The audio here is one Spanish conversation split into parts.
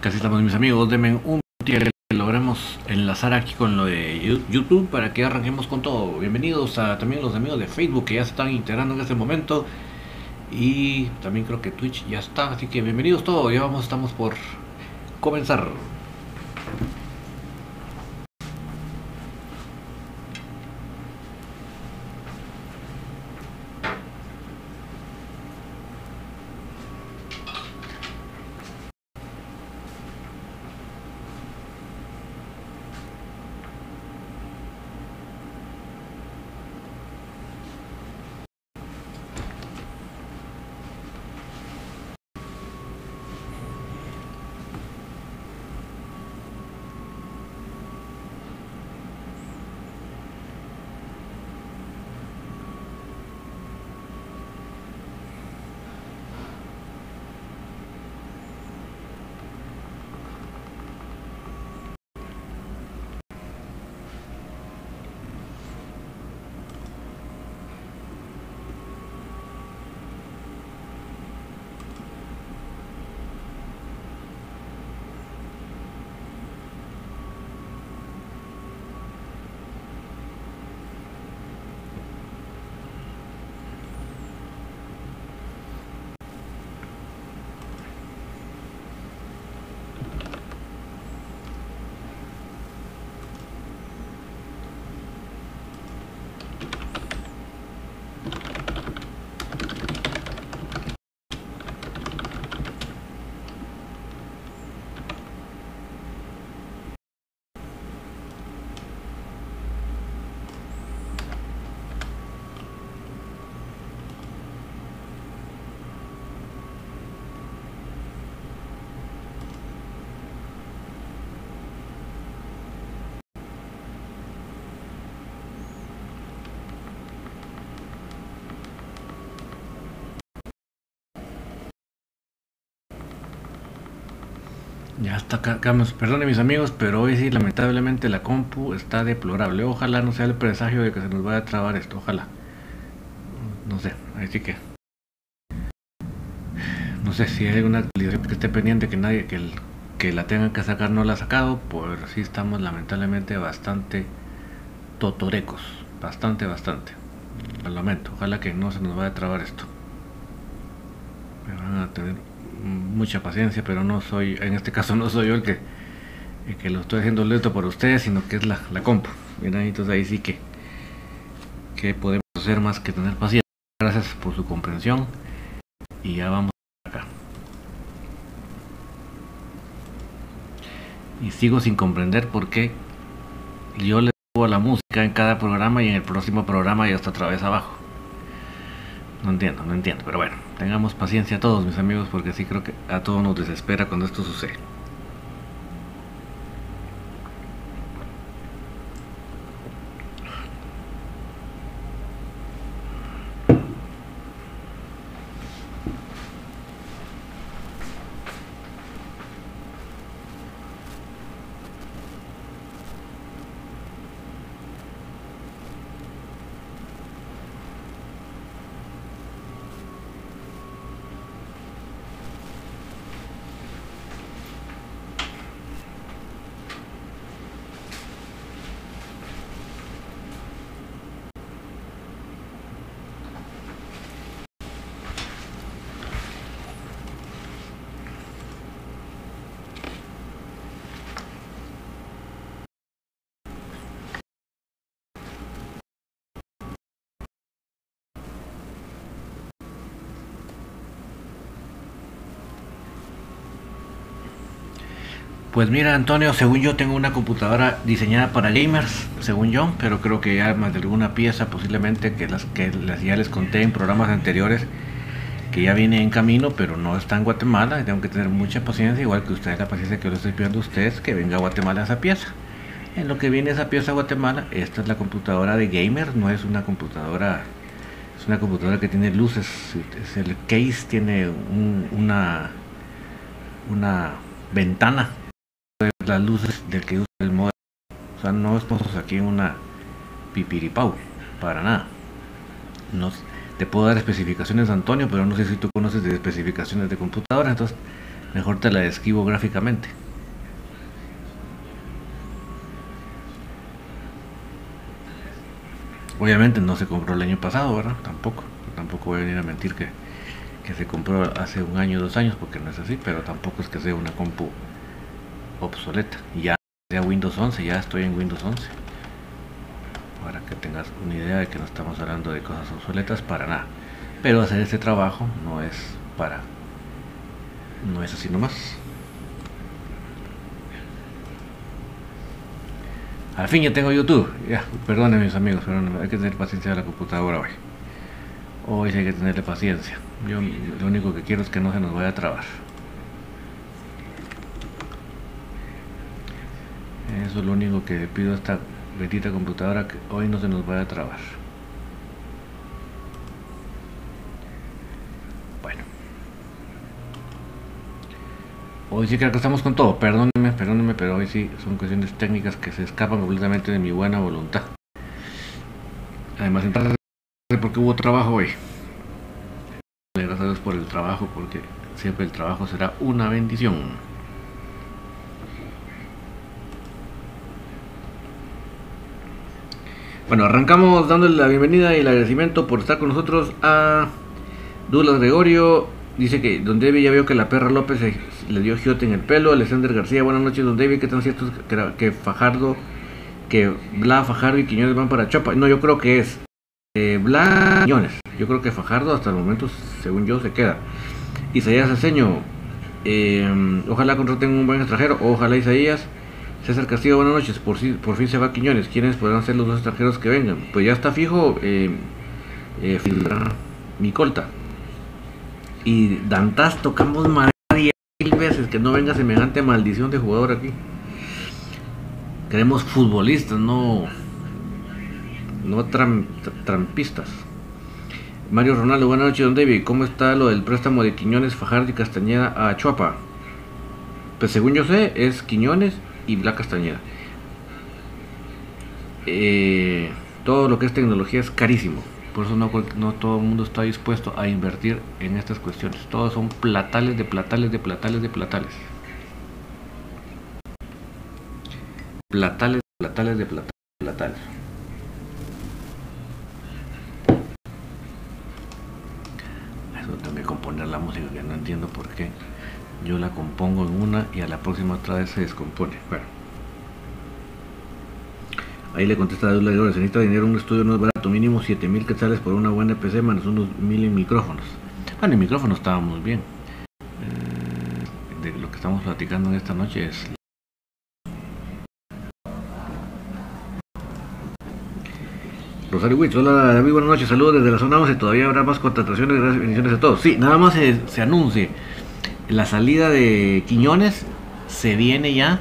casi estamos mis amigos, denme un que logremos enlazar aquí con lo de YouTube para que arranquemos con todo. Bienvenidos a también los amigos de Facebook que ya se están integrando en este momento. Y también creo que Twitch ya está, así que bienvenidos todos, ya vamos, estamos por comenzar. Ya está acá, perdone mis amigos, pero hoy sí lamentablemente la compu está deplorable. Ojalá no sea el presagio de que se nos vaya a trabar esto, ojalá. No sé, ahí sí que. No sé si hay alguna actualización que esté pendiente que nadie que, el, que la tengan que sacar no la ha sacado, pues sí estamos lamentablemente bastante totorecos, bastante, bastante. Lo lamento, ojalá que no se nos vaya a trabar esto. Me van a tener mucha paciencia, pero no soy, en este caso no soy yo el que, que lo estoy haciendo lento por ustedes, sino que es la, la compu. entonces ahí sí que, que podemos hacer más que tener paciencia. Gracias por su comprensión y ya vamos acá. Y sigo sin comprender por qué yo le subo la música en cada programa y en el próximo programa ya está otra vez abajo. No entiendo, no entiendo, pero bueno, tengamos paciencia todos mis amigos porque sí creo que a todos nos desespera cuando esto sucede. Pues mira Antonio, según yo tengo una computadora diseñada para gamers, según yo, pero creo que ya más de alguna pieza posiblemente que las que las ya les conté en programas anteriores que ya viene en camino, pero no está en Guatemala, tengo que tener mucha paciencia, igual que ustedes la paciencia que yo les estoy pidiendo a ustedes que venga a Guatemala esa pieza. En lo que viene esa pieza a Guatemala, esta es la computadora de gamers, no es una computadora es una computadora que tiene luces, es el case tiene una una ventana las luces del que usa el modelo. O sea, no estamos aquí en una pipiripau, para nada. No, te puedo dar especificaciones, Antonio, pero no sé si tú conoces de especificaciones de computadora, entonces mejor te la describo gráficamente. Obviamente no se compró el año pasado, ¿verdad? Tampoco. Tampoco voy a venir a mentir que, que se compró hace un año, dos años, porque no es así, pero tampoco es que sea una compu obsoleta. Ya sea Windows 11, ya estoy en Windows 11. Para que tengas una idea de que no estamos hablando de cosas obsoletas para nada. Pero hacer este trabajo no es para... No es así nomás. Al fin ya tengo YouTube. Ya, perdonen mis amigos, pero hay que tener paciencia de la computadora hoy. Hoy hay que tenerle paciencia. Yo lo único que quiero es que no se nos vaya a trabar. Eso es lo único que pido a esta bendita computadora que hoy no se nos vaya a trabar. Bueno. Hoy sí creo que estamos con todo. Perdónenme, perdónenme, pero hoy sí son cuestiones técnicas que se escapan completamente de mi buena voluntad. Además, entonces, porque hubo trabajo hoy. Gracias a Dios por el trabajo, porque siempre el trabajo será una bendición. Bueno, arrancamos dándole la bienvenida y el agradecimiento por estar con nosotros a Douglas Gregorio. Dice que Don David ya vio que la perra López le dio giote en el pelo. Alexander García, buenas noches, Don David. ¿Qué tan cierto es que, Fajardo, que Bla, Fajardo y Quiñones van para Chopa? No, yo creo que es eh, Bla Quiñones. Yo creo que Fajardo hasta el momento, según yo, se queda. Isaías Aceño, eh, ojalá contraten un buen extranjero. Ojalá Isaías. César Castillo, buenas noches. Por, por fin se va Quiñones. ¿Quiénes podrán ser los dos extranjeros que vengan? Pues ya está fijo eh, eh, Micolta. Y Dantas tocamos madera mil veces que no venga semejante maldición de jugador aquí. Queremos futbolistas, no, no trampistas. Mario Ronaldo, buenas noches, don David. ¿Cómo está lo del préstamo de Quiñones, Fajardo y Castañeda a Chuapa? Pues según yo sé, es Quiñones y Black Castañeda. Eh, todo lo que es tecnología es carísimo. Por eso no, todo el mundo está dispuesto a invertir en estas cuestiones. Todos son platales de platales de platales de platales. Platales, platales de platales, platales. Eso que componer la música que no entiendo por qué yo la compongo en una y a la próxima otra vez se descompone. Bueno. Ahí le contesta Dula se necesita dinero, un estudio no es barato, mínimo 7000 quetzales por una buena PC, menos unos mil en micrófonos. Bueno, en micrófonos estábamos bien. Eh, de lo que estamos platicando en esta noche es Rosario Witch, hola David, buenas noches, saludos desde la zona 11, todavía habrá más contrataciones, gracias, bendiciones a todos. Sí, nada más se, se anuncie la salida de Quiñones se viene ya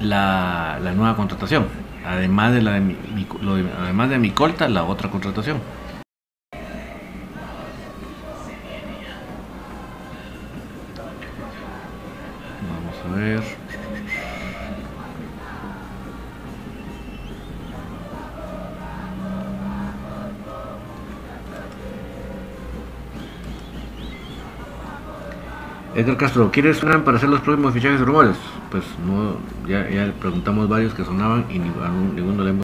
la, nueva contratación. Además de la de, además de Micolta, la otra contratación. Vamos a ver. Edgar Castro, ¿quieres sonar para hacer los próximos fichajes de rumores? Pues no, ya, preguntamos varios que sonaban y ninguno, le hemos.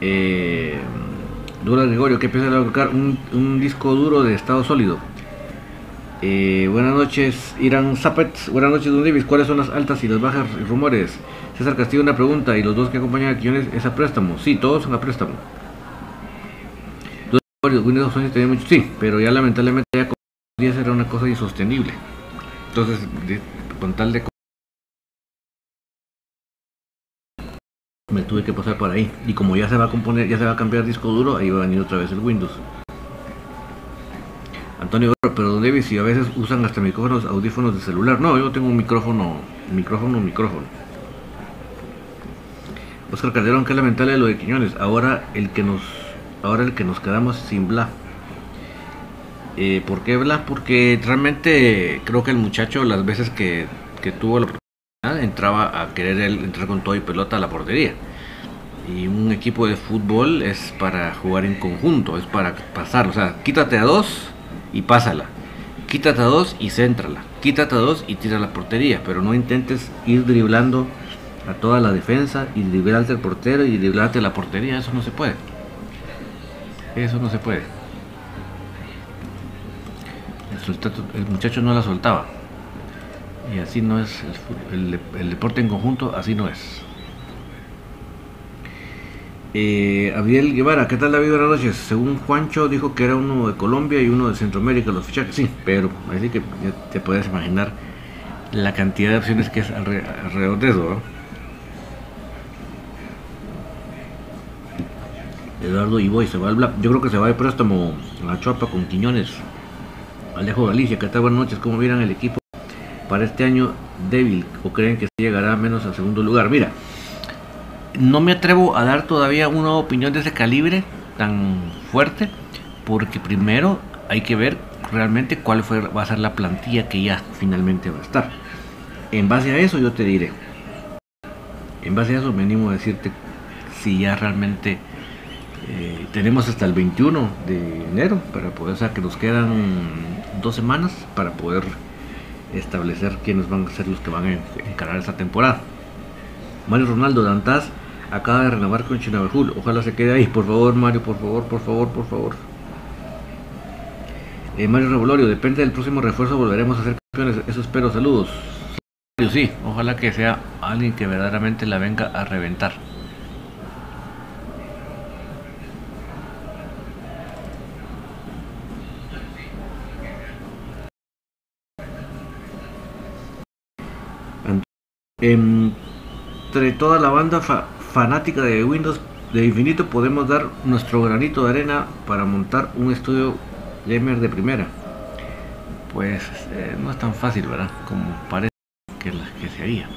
Eh, Dura Gregorio, ¿qué piensa de colocar un, disco duro de estado sólido? Eh, buenas noches, Irán Zapet. Buenas noches, Don Davis. ¿Cuáles son las altas y las bajas rumores? César Castillo, una pregunta. ¿Y los dos que acompañan a Quiones es a préstamo? Sí, todos son a préstamo. Windows mucho, sí, pero ya lamentablemente ya días era una cosa insostenible. Entonces, con tal de... Me tuve que pasar para ahí. Y como ya se va a componer, ya se va a cambiar disco duro, ahí va a venir otra vez el Windows. Antonio, pero David, si a veces usan hasta micrófonos, audífonos de celular. No, yo tengo un micrófono, micrófono, micrófono. Oscar Calderón, qué lamentable lo de Quiñones. Ahora el que nos, ahora el que nos quedamos sin bla. Eh, ¿Por qué Bla? Porque realmente creo que el muchacho las veces que, tuvo la oportunidad entraba a querer entrar con todo y pelota a la portería. Y un equipo de fútbol es para jugar en conjunto, es para pasar. O sea, quítate a dos y pásala. Quítate a dos y céntrala. Quítate a dos y tira la portería. Pero no intentes ir driblando a toda la defensa y driblarte al portero y driblarte la portería. Eso no se puede. Eso no se puede. El, muchacho no la soltaba. Y así no es el deporte en conjunto, así no es. Eh, Abiel Guevara, ¿qué tal David? Buenas noches. Según Juancho dijo que era uno de Colombia y uno de Centroamérica los fichajes. Sí, pero así que te puedes imaginar la cantidad de opciones que es alrededor de eso. Eduardo Iboy se va al Yo creo que se va de préstamo a Chuapa con Quiñones. Alejo Galicia, ¿qué tal? Buenas noches. ¿Cómo miran el equipo para este año débil? ¿O creen que llegará menos al segundo lugar? Mira, no me atrevo a dar todavía una opinión de ese calibre tan fuerte, porque primero hay que ver realmente cuál fue, va a ser la plantilla que ya finalmente va a estar. En base a eso yo te diré. En base a eso venimos a decirte si ya realmente eh, tenemos hasta el 21 de enero para poder, o sea que nos quedan dos semanas para poder establecer quiénes van a ser los que van a encarar esta temporada. Mario Ronaldo Dantas acaba de renovar con Chinabajul. Ojalá se quede ahí. Por favor, Mario, por favor, por favor, por favor. Eh, Mario Revolorio, depende del próximo refuerzo, volveremos a ser campeones. Eso espero. Saludos. Sí, ojalá que sea alguien que verdaderamente la venga a reventar. Entre toda la banda fanática de Windows de Infinito podemos dar nuestro granito de arena para montar un estudio gamer de primera. Pues eh, no es tan fácil, ¿verdad? Como parece que, que se haría.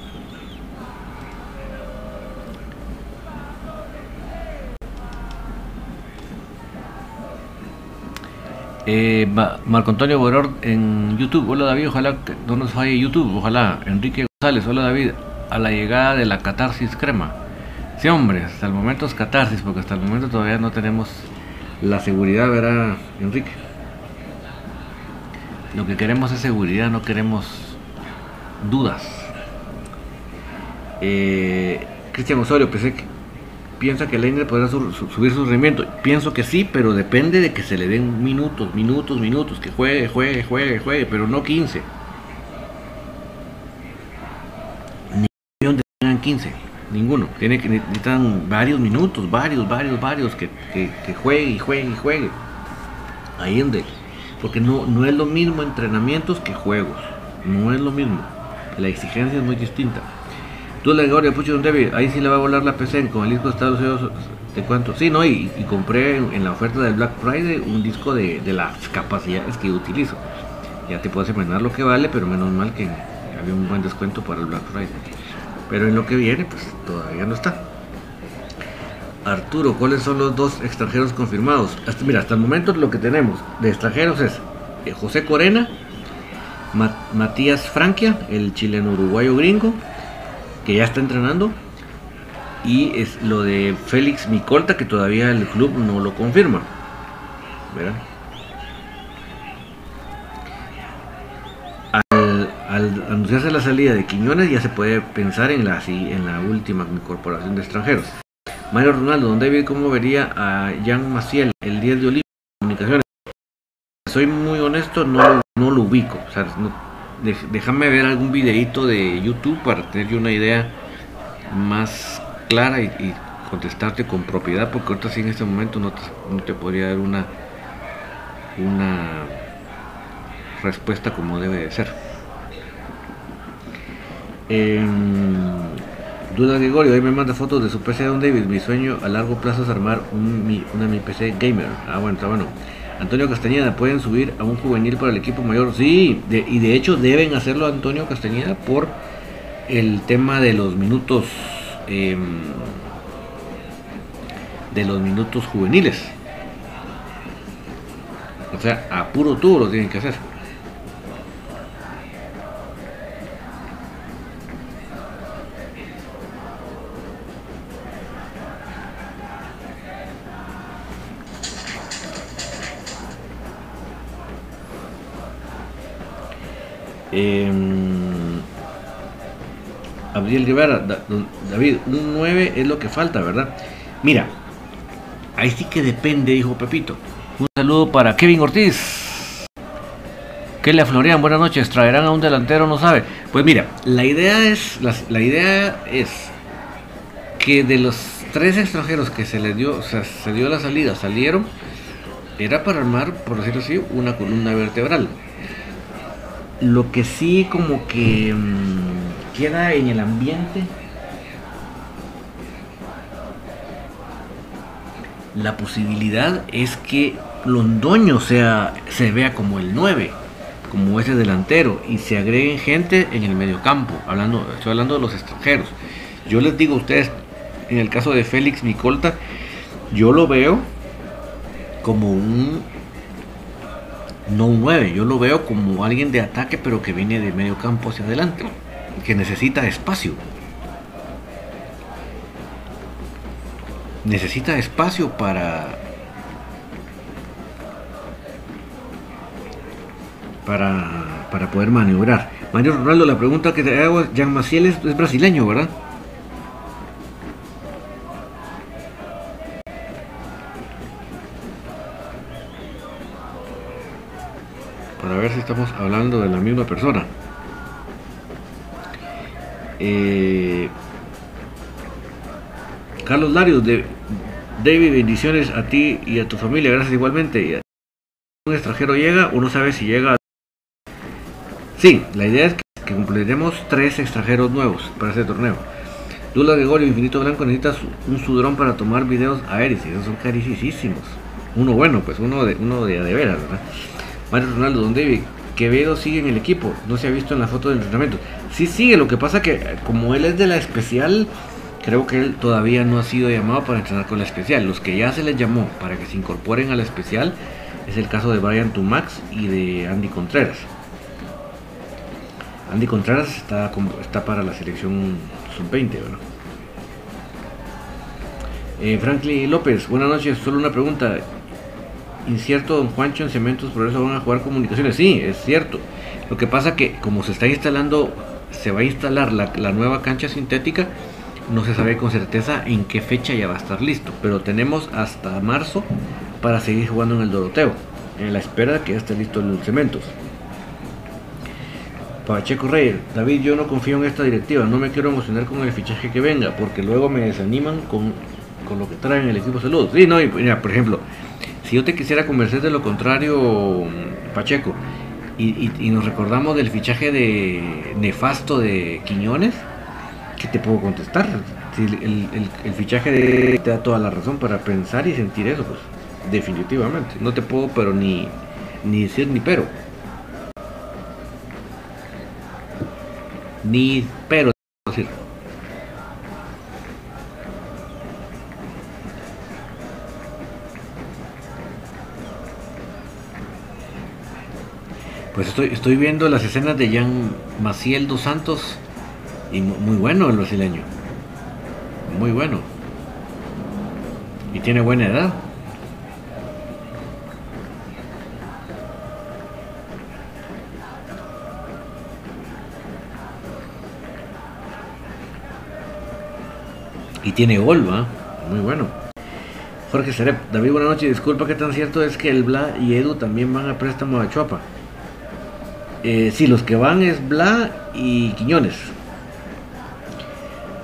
Eh, Marco Antonio Boror en YouTube. Hola David, ojalá no nos falle YouTube. Ojalá. Enrique González, hola David. A la llegada de la catarsis crema. Sí, hombre, hasta el momento es catarsis, porque hasta el momento todavía no tenemos la seguridad, ¿verdad, Enrique? Lo que queremos es seguridad, no queremos dudas. Eh, Cristian Osorio, pensé piensa que Leiner podrá subir su rendimiento. Pienso que sí, pero depende de que se le den minutos, minutos, minutos, que juegue, juegue, juegue, juegue, pero no 15. Ni donde tengan 15. Ninguno. Tiene que necesitan varios minutos, varios, varios, varios, que, juegue y juegue y juegue. Ahí donde. Porque no, no es lo mismo entrenamientos que juegos. No es lo mismo. La exigencia es muy distinta. Tú, la Gregoria Pucho David, ahí sí le va a volar la PC con el disco de Estados Unidos. ¿De cuánto? Sí, no, y, compré en, la oferta del Black Friday un disco de, de, las capacidades que utilizo. Ya te puedes imaginar lo que vale, pero menos mal que había un buen descuento para el Black Friday. Pero en lo que viene, pues todavía no está. Arturo, ¿cuáles son los dos extranjeros confirmados? Mira, hasta el momento lo que tenemos de extranjeros es eh, José Corena, Matías Franquia, el chileno uruguayo gringo, que ya está entrenando, y es lo de Félix Micolta, que todavía el club no lo confirma. ¿Verdad? al anunciarse la salida de Quiñones ya se puede pensar en la, en la última incorporación de extranjeros. Mario Ronaldo, ¿dónde David, ¿cómo vería a Jan Maciel, el 10 de Olimpia Comunicaciones? Soy muy honesto, no, no lo ubico. Déjame ver algún videito de YouTube para tener una idea más clara y, contestarte con propiedad, porque ahorita sí en este momento no te, no te podría dar una, una respuesta como debe de ser. Duda Gregorio, hoy me manda fotos de su PC Don David. Mi sueño a largo plazo es armar un, mi, una mi PC gamer. Ah, bueno, está bueno. Antonio Castañeda, ¿pueden subir a un juvenil para el equipo mayor? Sí, y de hecho deben hacerlo Antonio Castañeda por el tema de los minutos eh, de los minutos juveniles. O sea, a puro tubo lo tienen que hacer. Eh, Abriel Rivera, David, un 9 es lo que falta, ¿verdad? Mira, ahí sí que depende, dijo Pepito. Un saludo para Kevin Ortiz. Que le aflorean, buenas noches, traerán a un delantero, no sabe. Pues mira, la idea es, la, idea es que de los tres extranjeros que se les dio, se dio la salida, salieron, era para armar, por decirlo así, una columna vertebral. Lo que sí como que mmm, queda en el ambiente la posibilidad es que Londoño sea, se vea como el 9, como ese delantero, y se agreguen gente en el mediocampo, hablando, estoy hablando de los extranjeros. Yo les digo a ustedes, en el caso de Félix Micolta, yo lo veo como un no un 9, yo lo veo como alguien de ataque pero que viene de medio campo hacia adelante, que necesita espacio. Necesita espacio para para, para poder maniobrar. Mario Ronaldo, la pregunta que te hago, Jean Maciel es, es brasileño, ¿verdad? Para ver si estamos hablando de la misma persona. Eh, Carlos Larios, de David, bendiciones a ti y a tu familia, gracias igualmente. Un extranjero llega, uno sabe si llega. Sí, la idea es que, que completemos tres extranjeros nuevos para este torneo. Dula Gregorio, Infinito Blanco, necesitas un sudrón para tomar videos aéreos, esos son carísimos. Uno bueno, pues uno de, uno de, de veras. Mario Ronaldo, Don David, Quevedo sigue en el equipo, no se ha visto en la foto del entrenamiento. Sí sigue, lo que pasa que como él es de la especial, creo que él todavía no ha sido llamado para entrenar con la especial. Los que ya se les llamó para que se incorporen a la especial es el caso de Brian Tumax y de Andy Contreras. Andy Contreras está, está para la selección sub-20, ¿verdad? Eh, Franklin López, buenas noches, solo una pregunta incierto Don Juancho en Cementos, por eso van a jugar comunicaciones. Sí, es cierto. Lo que pasa que como se está instalando, se va a instalar la, nueva cancha sintética, no se sabe con certeza en qué fecha ya va a estar listo. Pero tenemos hasta marzo para seguir jugando en el Doroteo, en la espera de que ya esté listo el Cementos. Pacheco Reyes, David, yo no confío en esta directiva, no me quiero emocionar con el fichaje que venga, porque luego me desaniman con, con lo que traen el equipo salud. Sí, no, y, mira, por ejemplo, si yo te quisiera convencer de lo contrario, Pacheco, y, nos recordamos del fichaje de nefasto de Quiñones, ¿qué te puedo contestar? El, fichaje de te da toda la razón para pensar y sentir eso, pues definitivamente. No te puedo, pero ni, ni decir ni pero. Ni pero Pues estoy, estoy viendo las escenas de Jan Maciel dos Santos y muy bueno el brasileño. Muy bueno. Y tiene buena edad. Y tiene gol. Muy bueno. Jorge Serep, David, buenas noches. Disculpa que tan cierto es que el Bla y Edu también van a préstamo a Chuapa. Eh, sí, los que van es Bla y Quiñones.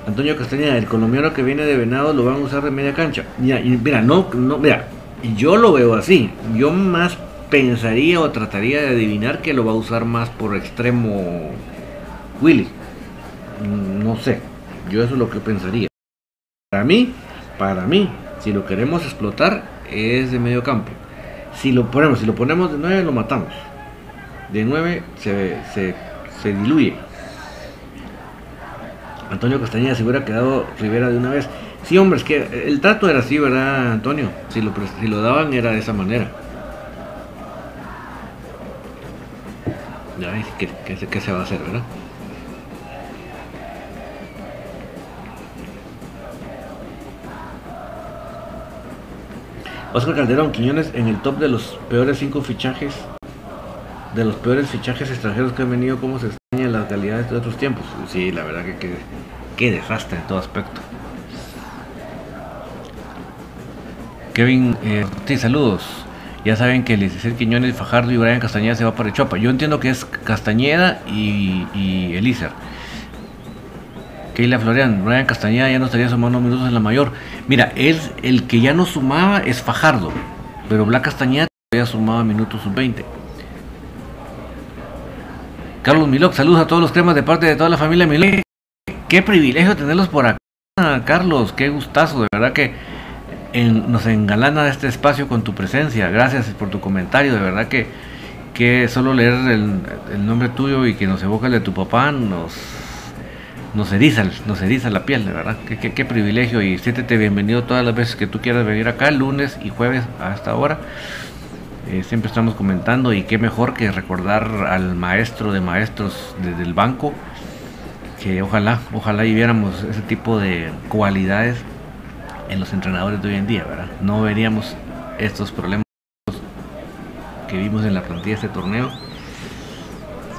Antonio Castañeda, el colombiano que viene de Venado lo van a usar de media cancha. Mira, no, no, mira, yo lo veo así. Yo más pensaría o trataría de adivinar que lo va a usar más por extremo Willy. No sé. Yo eso es lo que pensaría. Para mí, para mí, si lo queremos explotar, es de medio campo. Si lo ponemos, si lo ponemos de 9, lo matamos. De 9 se, se, se diluye. Antonio Castañeda se hubiera quedado Rivera de una vez. Sí, hombre, es que el trato era así, ¿verdad, Antonio? Si lo, si lo daban era de esa manera. Ya ¿qué, qué, qué se va a hacer, verdad? Oscar Calderón, Quiñones en el top de los peores cinco fichajes, de los peores fichajes extranjeros que han venido, ¿cómo se extrañan las calidades de otros tiempos? Sí, la verdad que qué desastre en todo aspecto. Kevin, eh, sí, saludos. Ya saben que el licenciado Quiñones, Fajardo y Brian Castañeda se va para Chopa. Yo entiendo que es Castañeda y, y Elícer. Keila Florian, Brian Castañeda ya no estaría sumando minutos en la mayor. Mira, él, el que ya no sumaba es Fajardo, pero Black Castañeda todavía sumaba minutos sub-20. Carlos Milok, saludos a todos los cremas de parte de toda la familia Milok. Qué privilegio tenerlos por acá, Carlos, qué gustazo, de verdad que nos engalana este espacio con tu presencia. Gracias por tu comentario, de verdad que, que solo leer el, nombre tuyo y que nos evoca el de tu papá nos nos eriza, nos eriza la piel, de verdad. Qué, qué, privilegio y siéntete bienvenido todas las veces que tú quieras venir acá, lunes y jueves a esta hora. Eh, siempre estamos comentando y qué mejor que recordar al maestro de maestros desde el banco, que ojalá, ojalá y viéramos ese tipo de cualidades en los entrenadores de hoy en día, ¿verdad? No veríamos estos problemas que vimos en la plantilla de este torneo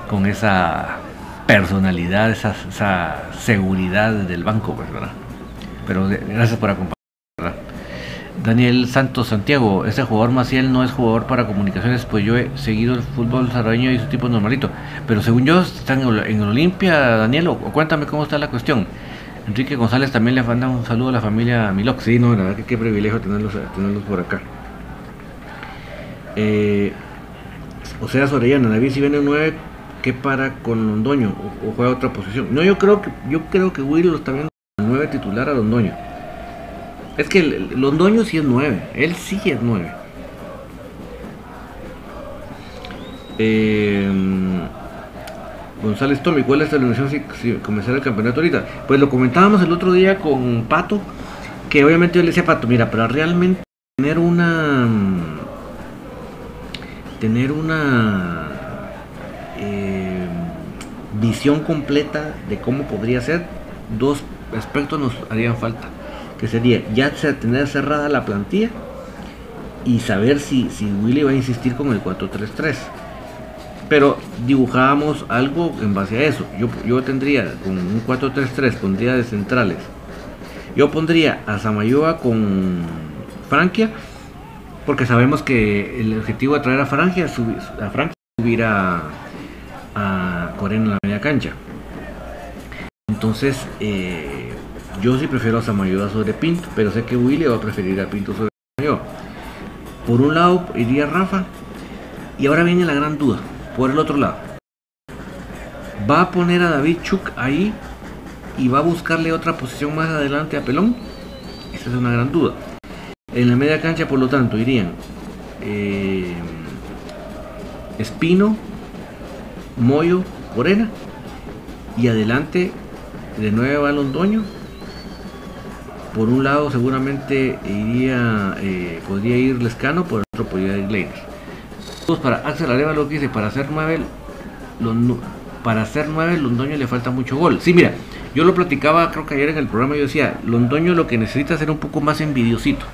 con esa personalidad, esa, esa seguridad del banco, pues, ¿verdad? Pero gracias por acompañarnos. Daniel Santos Santiago, ese jugador Maciel no es jugador para comunicaciones, pues yo he seguido el fútbol salvadoreño y su tipo normalito. Pero según yo, están en Olimpia, Daniel, o, cuéntame cómo está la cuestión. Enrique González también le manda un saludo a la familia Milox. Sí, no, la verdad que qué privilegio tenerlos, tenerlos por acá. Eh, o sea, Sorellana, David si viene un 9 que para con Londoño o, juega otra posición. No, yo creo que yo creo que Will lo está viendo 9 titular a Londoño. Es que Londoño sí es 9, él sí es 9. Eh, González Tommy, ¿cuál es la ilusión si, si comenzara el campeonato ahorita? Pues lo comentábamos el otro día con Pato, que obviamente yo le decía a Pato, mira, para realmente tener una tener una eh, visión completa de cómo podría ser, dos aspectos nos harían falta. Que sería ya tener cerrada la plantilla y saber si, si Willy va a insistir con el 4-3-3. Pero dibujábamos algo en base a eso. Yo, yo tendría con un 4-3-3, pondría de centrales. Yo pondría a Samayoa con Franquia, porque sabemos que el objetivo de traer a Francia, a Francia subir a, a en la media cancha. Entonces, eh, yo sí prefiero a Samayoa sobre Pinto, pero sé que Willy va a preferir a Pinto sobre Samayoa. Por un lado iría Rafa, y ahora viene la gran duda. Por el otro lado, va a poner a David Chuk ahí y va a buscarle otra posición más adelante a Pelón. Esa es una gran duda. En la media cancha, por lo tanto, irían eh, Espino, Moyo, Morena. Y adelante de nuevo a Londoño. Por un lado seguramente iría, eh, podría ir Lescano, por otro podría ir Leiner. Para Axel lo que dice, para hacer 9, para hacer 9 Londoño le falta mucho gol. Sí, mira, yo lo platicaba creo que ayer en el programa, yo decía, Londoño lo que necesita es ser un poco más envidiosito.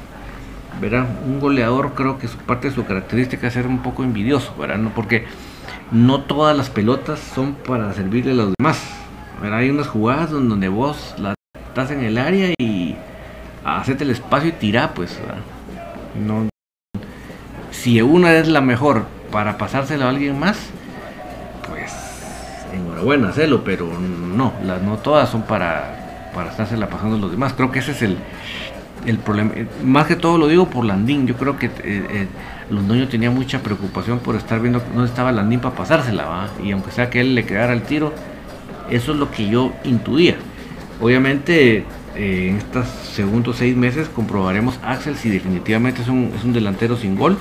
¿verdad? Un goleador creo que su parte de su característica es ser un poco envidioso, ¿verdad? No, porque no todas las pelotas son para servirle a los demás. Hay unas jugadas donde vos la estás en el área y hacete el espacio y tira, pues. No, si una es la mejor para pasárselo a alguien más, pues enhorabuena, hacelo, pero no, las no todas son para, para estársela pasando a los demás. Creo que ese es el, el problema. Más que todo lo digo por Landín. Yo creo que eh, eh, Londoño tenía mucha preocupación por estar viendo dónde estaba Landín para pasársela, ¿va? Y aunque sea que él le quedara el tiro, eso es lo que yo intuía. Obviamente eh, en estos segundos seis meses comprobaremos Axel si definitivamente es un, es un delantero sin gol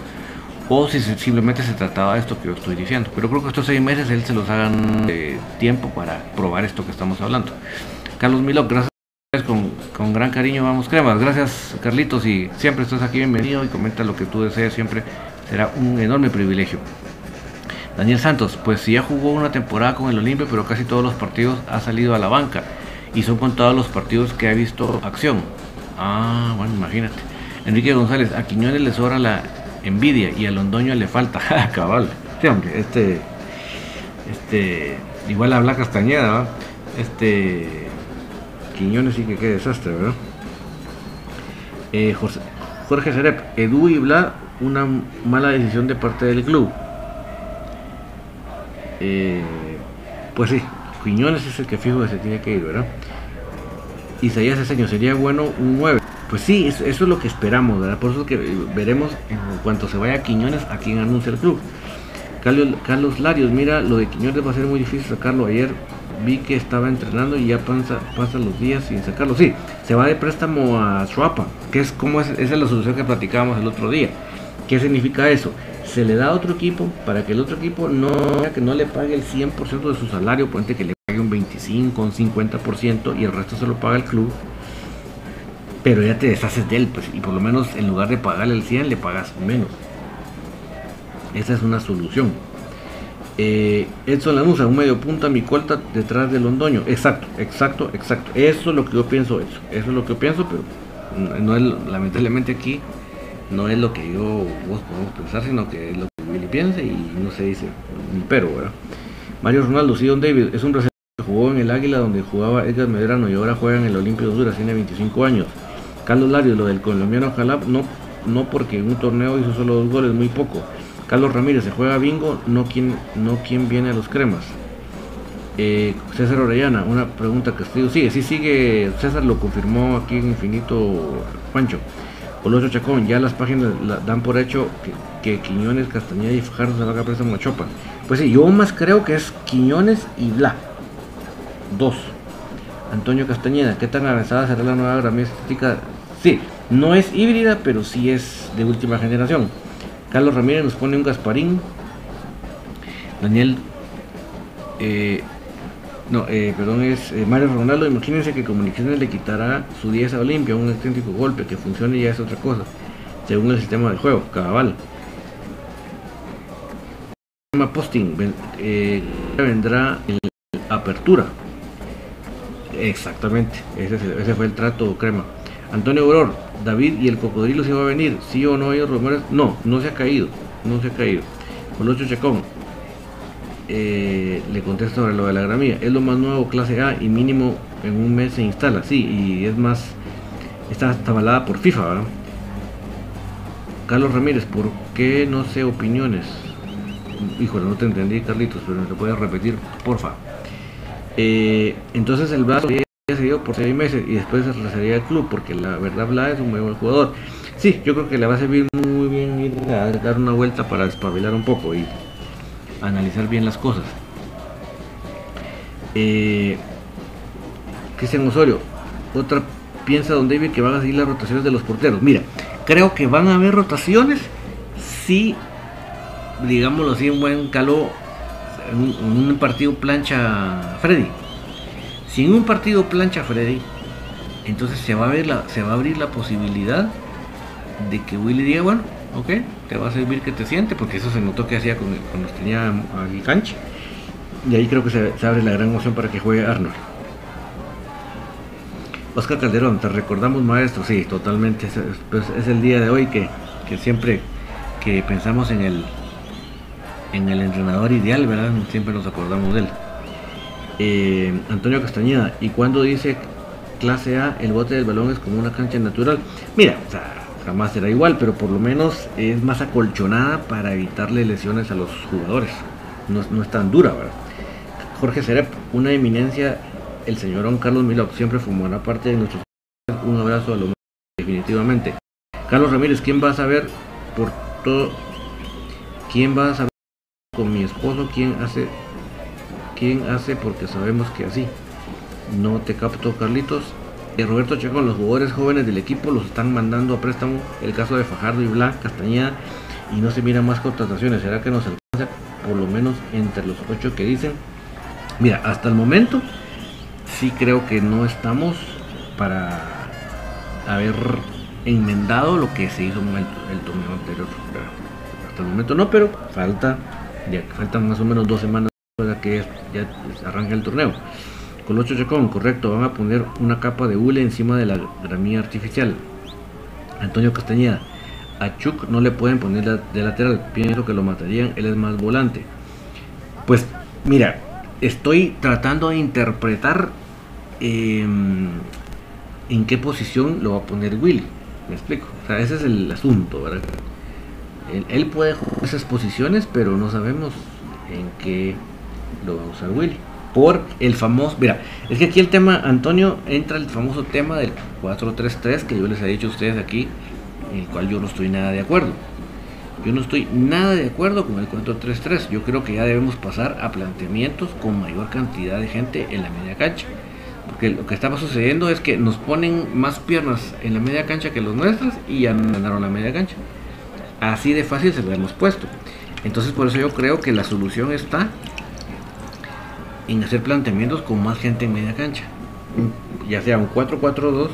o si simplemente se trataba de esto que yo estoy diciendo. Pero creo que estos seis meses él se los hagan eh, tiempo para probar esto que estamos hablando. Carlos Milo, gracias con, con, gran cariño, vamos cremas. Gracias Carlitos y siempre estás aquí bienvenido y comenta lo que tú desees, siempre será un enorme privilegio. Daniel Santos, pues si ya jugó una temporada con el Olimpia, pero casi todos los partidos ha salido a la banca y son contados los partidos que ha visto acción. Ah, bueno, imagínate. Enrique González, a Quiñones le sobra la envidia y a Londoño le falta. Cabal. Sí, hombre, este. Este. Igual habla Castañeda, ¿va? Este. Quiñones sí que qué desastre, ¿verdad? Eh, Jorge Serep, Edu y Bla, una mala decisión de parte del club. Eh, pues sí, Quiñones es el que fijo que se tiene que ir, ¿verdad? Isaías Eseño, sería bueno un 9. Pues sí, eso, es lo que esperamos, ¿verdad? Por eso que veremos en cuanto se vaya Quiñones a quien anuncia el club. Carlos, Larios, mira, lo de Quiñones va a ser muy difícil sacarlo. Ayer vi que estaba entrenando y ya pasa, pasa los días sin sacarlo. Sí, se va de préstamo a Suapa, que es como es, esa es la solución que platicábamos el otro día. ¿Qué significa eso? Se le da a otro equipo para que el otro equipo no, que no le pague el 100% de su salario, puente que le pague un 25, un 50% y el resto se lo paga el club pero ya te deshaces de él, pues, y por lo menos en lugar de pagarle el 100, le pagas menos. Esa es una solución. Eh, Edson Lanusa, un medio punta, mi colta detrás del Londoño. Exacto, exacto, exacto. Eso es lo que yo pienso, eso. Eso es lo que yo pienso, pero no es, lamentablemente aquí no es lo que yo vos podemos pensar, sino que es lo que Willy piensa y no se dice ni pero, ¿verdad? Mario Ronaldo, Don David, es un que jugó en el Águila donde jugaba Edgar Medrano y ahora juega en el Olimpio de Honduras, tiene 25 años. Carlos Larios, lo del colombiano Jalap, no, no porque en un torneo hizo solo dos goles, muy poco. Carlos Ramírez, se juega bingo, no quien, no quien viene a los cremas. Eh, César Orellana, una pregunta estoy, sigue, sí sigue, César lo confirmó aquí en Infinito Pancho. Colosio Chacón, ya las páginas dan por hecho que, Quiñones, Castañeda y Fajardo se van a préstamo a Chopa. Pues sí, yo más creo que es Quiñones y Bla. Dos. Antonio Castañeda, ¿qué tan avanzada será la nueva gramística Sí, no es híbrida, pero sí es de última generación. Carlos Ramírez nos pone un Gasparín. Daniel, eh, no, eh, perdón, es eh, Mario Ronaldo. Imagínense que Comunicaciones le quitará su 10 a Olimpia, un auténtico golpe que funcione ya es otra cosa, según el sistema de juego, cabal. Posting vendrá en apertura. Exactamente, ese, ese fue el trato crema. Antonio Auror, David y el cocodrilo se va a venir, sí o no hay rumores, no, no se ha caído, no se ha caído. Colocho Chacón, eh, le contesto sobre lo de la gramía, es lo más nuevo, clase A y mínimo en un mes se instala, sí, y es más, está avalada por FIFA. Carlos Ramírez, ¿por qué no sé opiniones? Híjole, no te entendí, Carlitos, pero me lo puedes repetir, porfa. Eh, entonces el brazo seguido por seis meses y después se regresaría al club porque la verdad Bla es un muy buen jugador. Sí, yo creo que le va a servir muy bien ir a dar una vuelta para despabilar un poco y analizar bien las cosas. Eh, Cristian Osorio, otra piensa Don David que van a seguir las rotaciones de los porteros. Mira, creo que van a haber rotaciones si, digámoslo así, un buen caló en un partido plancha Freddy si en un partido plancha Freddy, entonces se va a, ver la, se va a abrir la posibilidad de que Willy diga, bueno, ok, te va a servir que te siente, porque eso se notó que hacía cuando, tenía a cancha. Y ahí creo que se, abre la gran opción para que juegue Arnold. Oscar Calderón, te recordamos maestro, sí, totalmente. Es, pues, es el día de hoy que, que, siempre que pensamos en el, en el entrenador ideal, ¿verdad? Siempre nos acordamos de él. Eh, Antonio Castañeda, y cuando dice clase A, el bote del balón es como una cancha natural. Mira, jamás será igual, pero por lo menos es más acolchonada para evitarle lesiones a los jugadores. No, es tan dura, ¿verdad? Jorge Serep, una eminencia, el señor Don Carlos Milok, siempre formará parte de nuestro. Un abrazo a lo definitivamente. Carlos Ramírez, ¿quién va a saber por todo? ¿Quién va a saber con mi esposo? ¿Quién hace quién hace porque sabemos que así. No te capto, Carlitos. Roberto Chacón, los jugadores jóvenes del equipo los están mandando a préstamo. El caso de Fajardo y Blanc, Castañeda. Y no se miran más contrataciones. ¿Será que nos alcanza por lo menos entre los ocho que dicen? Mira, hasta el momento sí creo que no estamos para haber enmendado lo que se hizo en el, torneo anterior. Hasta el momento no, pero falta, ya faltan más o menos dos semanas para que ya arranque el torneo. Colocho Chacón, correcto, van a poner una capa de hule encima de la gramilla artificial. Antonio Castañeda, a Chuck no le pueden poner de lateral, pienso que lo matarían, él es más volante. Pues mira, estoy tratando de interpretar em, en qué posición lo va a poner Willy. Me explico. O sea, ese es el asunto, ¿verdad? Él, puede jugar esas posiciones, pero no sabemos en qué lo va a usar Willy. Por el famoso, mira, es que aquí el tema, Antonio, entra el famoso tema del 4-3-3 que yo les he dicho a ustedes aquí, en el cual yo no estoy nada de acuerdo. Yo no estoy nada de acuerdo con el 4-3-3. Yo creo que ya debemos pasar a planteamientos con mayor cantidad de gente en la media cancha. Porque lo que estaba sucediendo es que nos ponen más piernas en la media cancha que los nuestros y ya ganaron la media cancha. Así de fácil se lo hemos puesto. Entonces por eso yo creo que la solución está en hacer planteamientos con más gente en media cancha. Ya sea un 4-4-2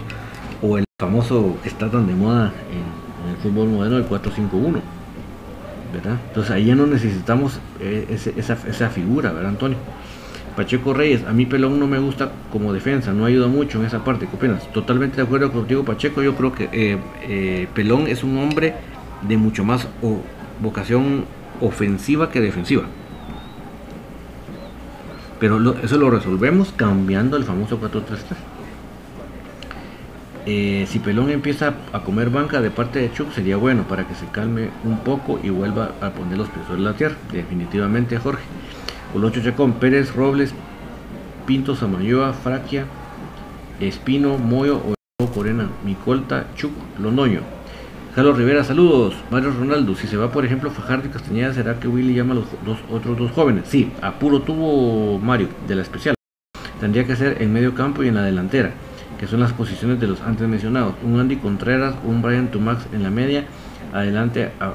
o el famoso que está tan de moda en, el fútbol moderno, el 4-5-1. Entonces ahí ya no necesitamos eh, esa, figura, ¿verdad, Antonio? Pacheco Reyes, a mí Pelón no me gusta como defensa, no ayuda mucho en esa parte. ¿Qué opinas? Totalmente de acuerdo contigo, Pacheco. Yo creo que eh, eh, Pelón es un hombre de mucho más vocación ofensiva que defensiva. Pero eso lo resolvemos cambiando el famoso 4-3-3. Eh, si Pelón empieza a comer banca de parte de Chuck sería bueno para que se calme un poco y vuelva a poner los pies sobre la tierra. Definitivamente Jorge. Colocho Chacón, Pérez, Robles, Pinto, Samayoa, Fraquia, Espino, Moyo, Corena, Micolta, Chuc, Lonoño. Carlos Rivera, saludos. Mario Ronaldo, si se va por ejemplo Fajardo y Castañeda, ¿será que Willy llama a los dos, otros dos jóvenes? Sí, apuro tuvo Mario, de la especial. Tendría que ser en medio campo y en la delantera que son las posiciones de los antes mencionados. Un Andy Contreras, un Brian Tumax en la media, adelante a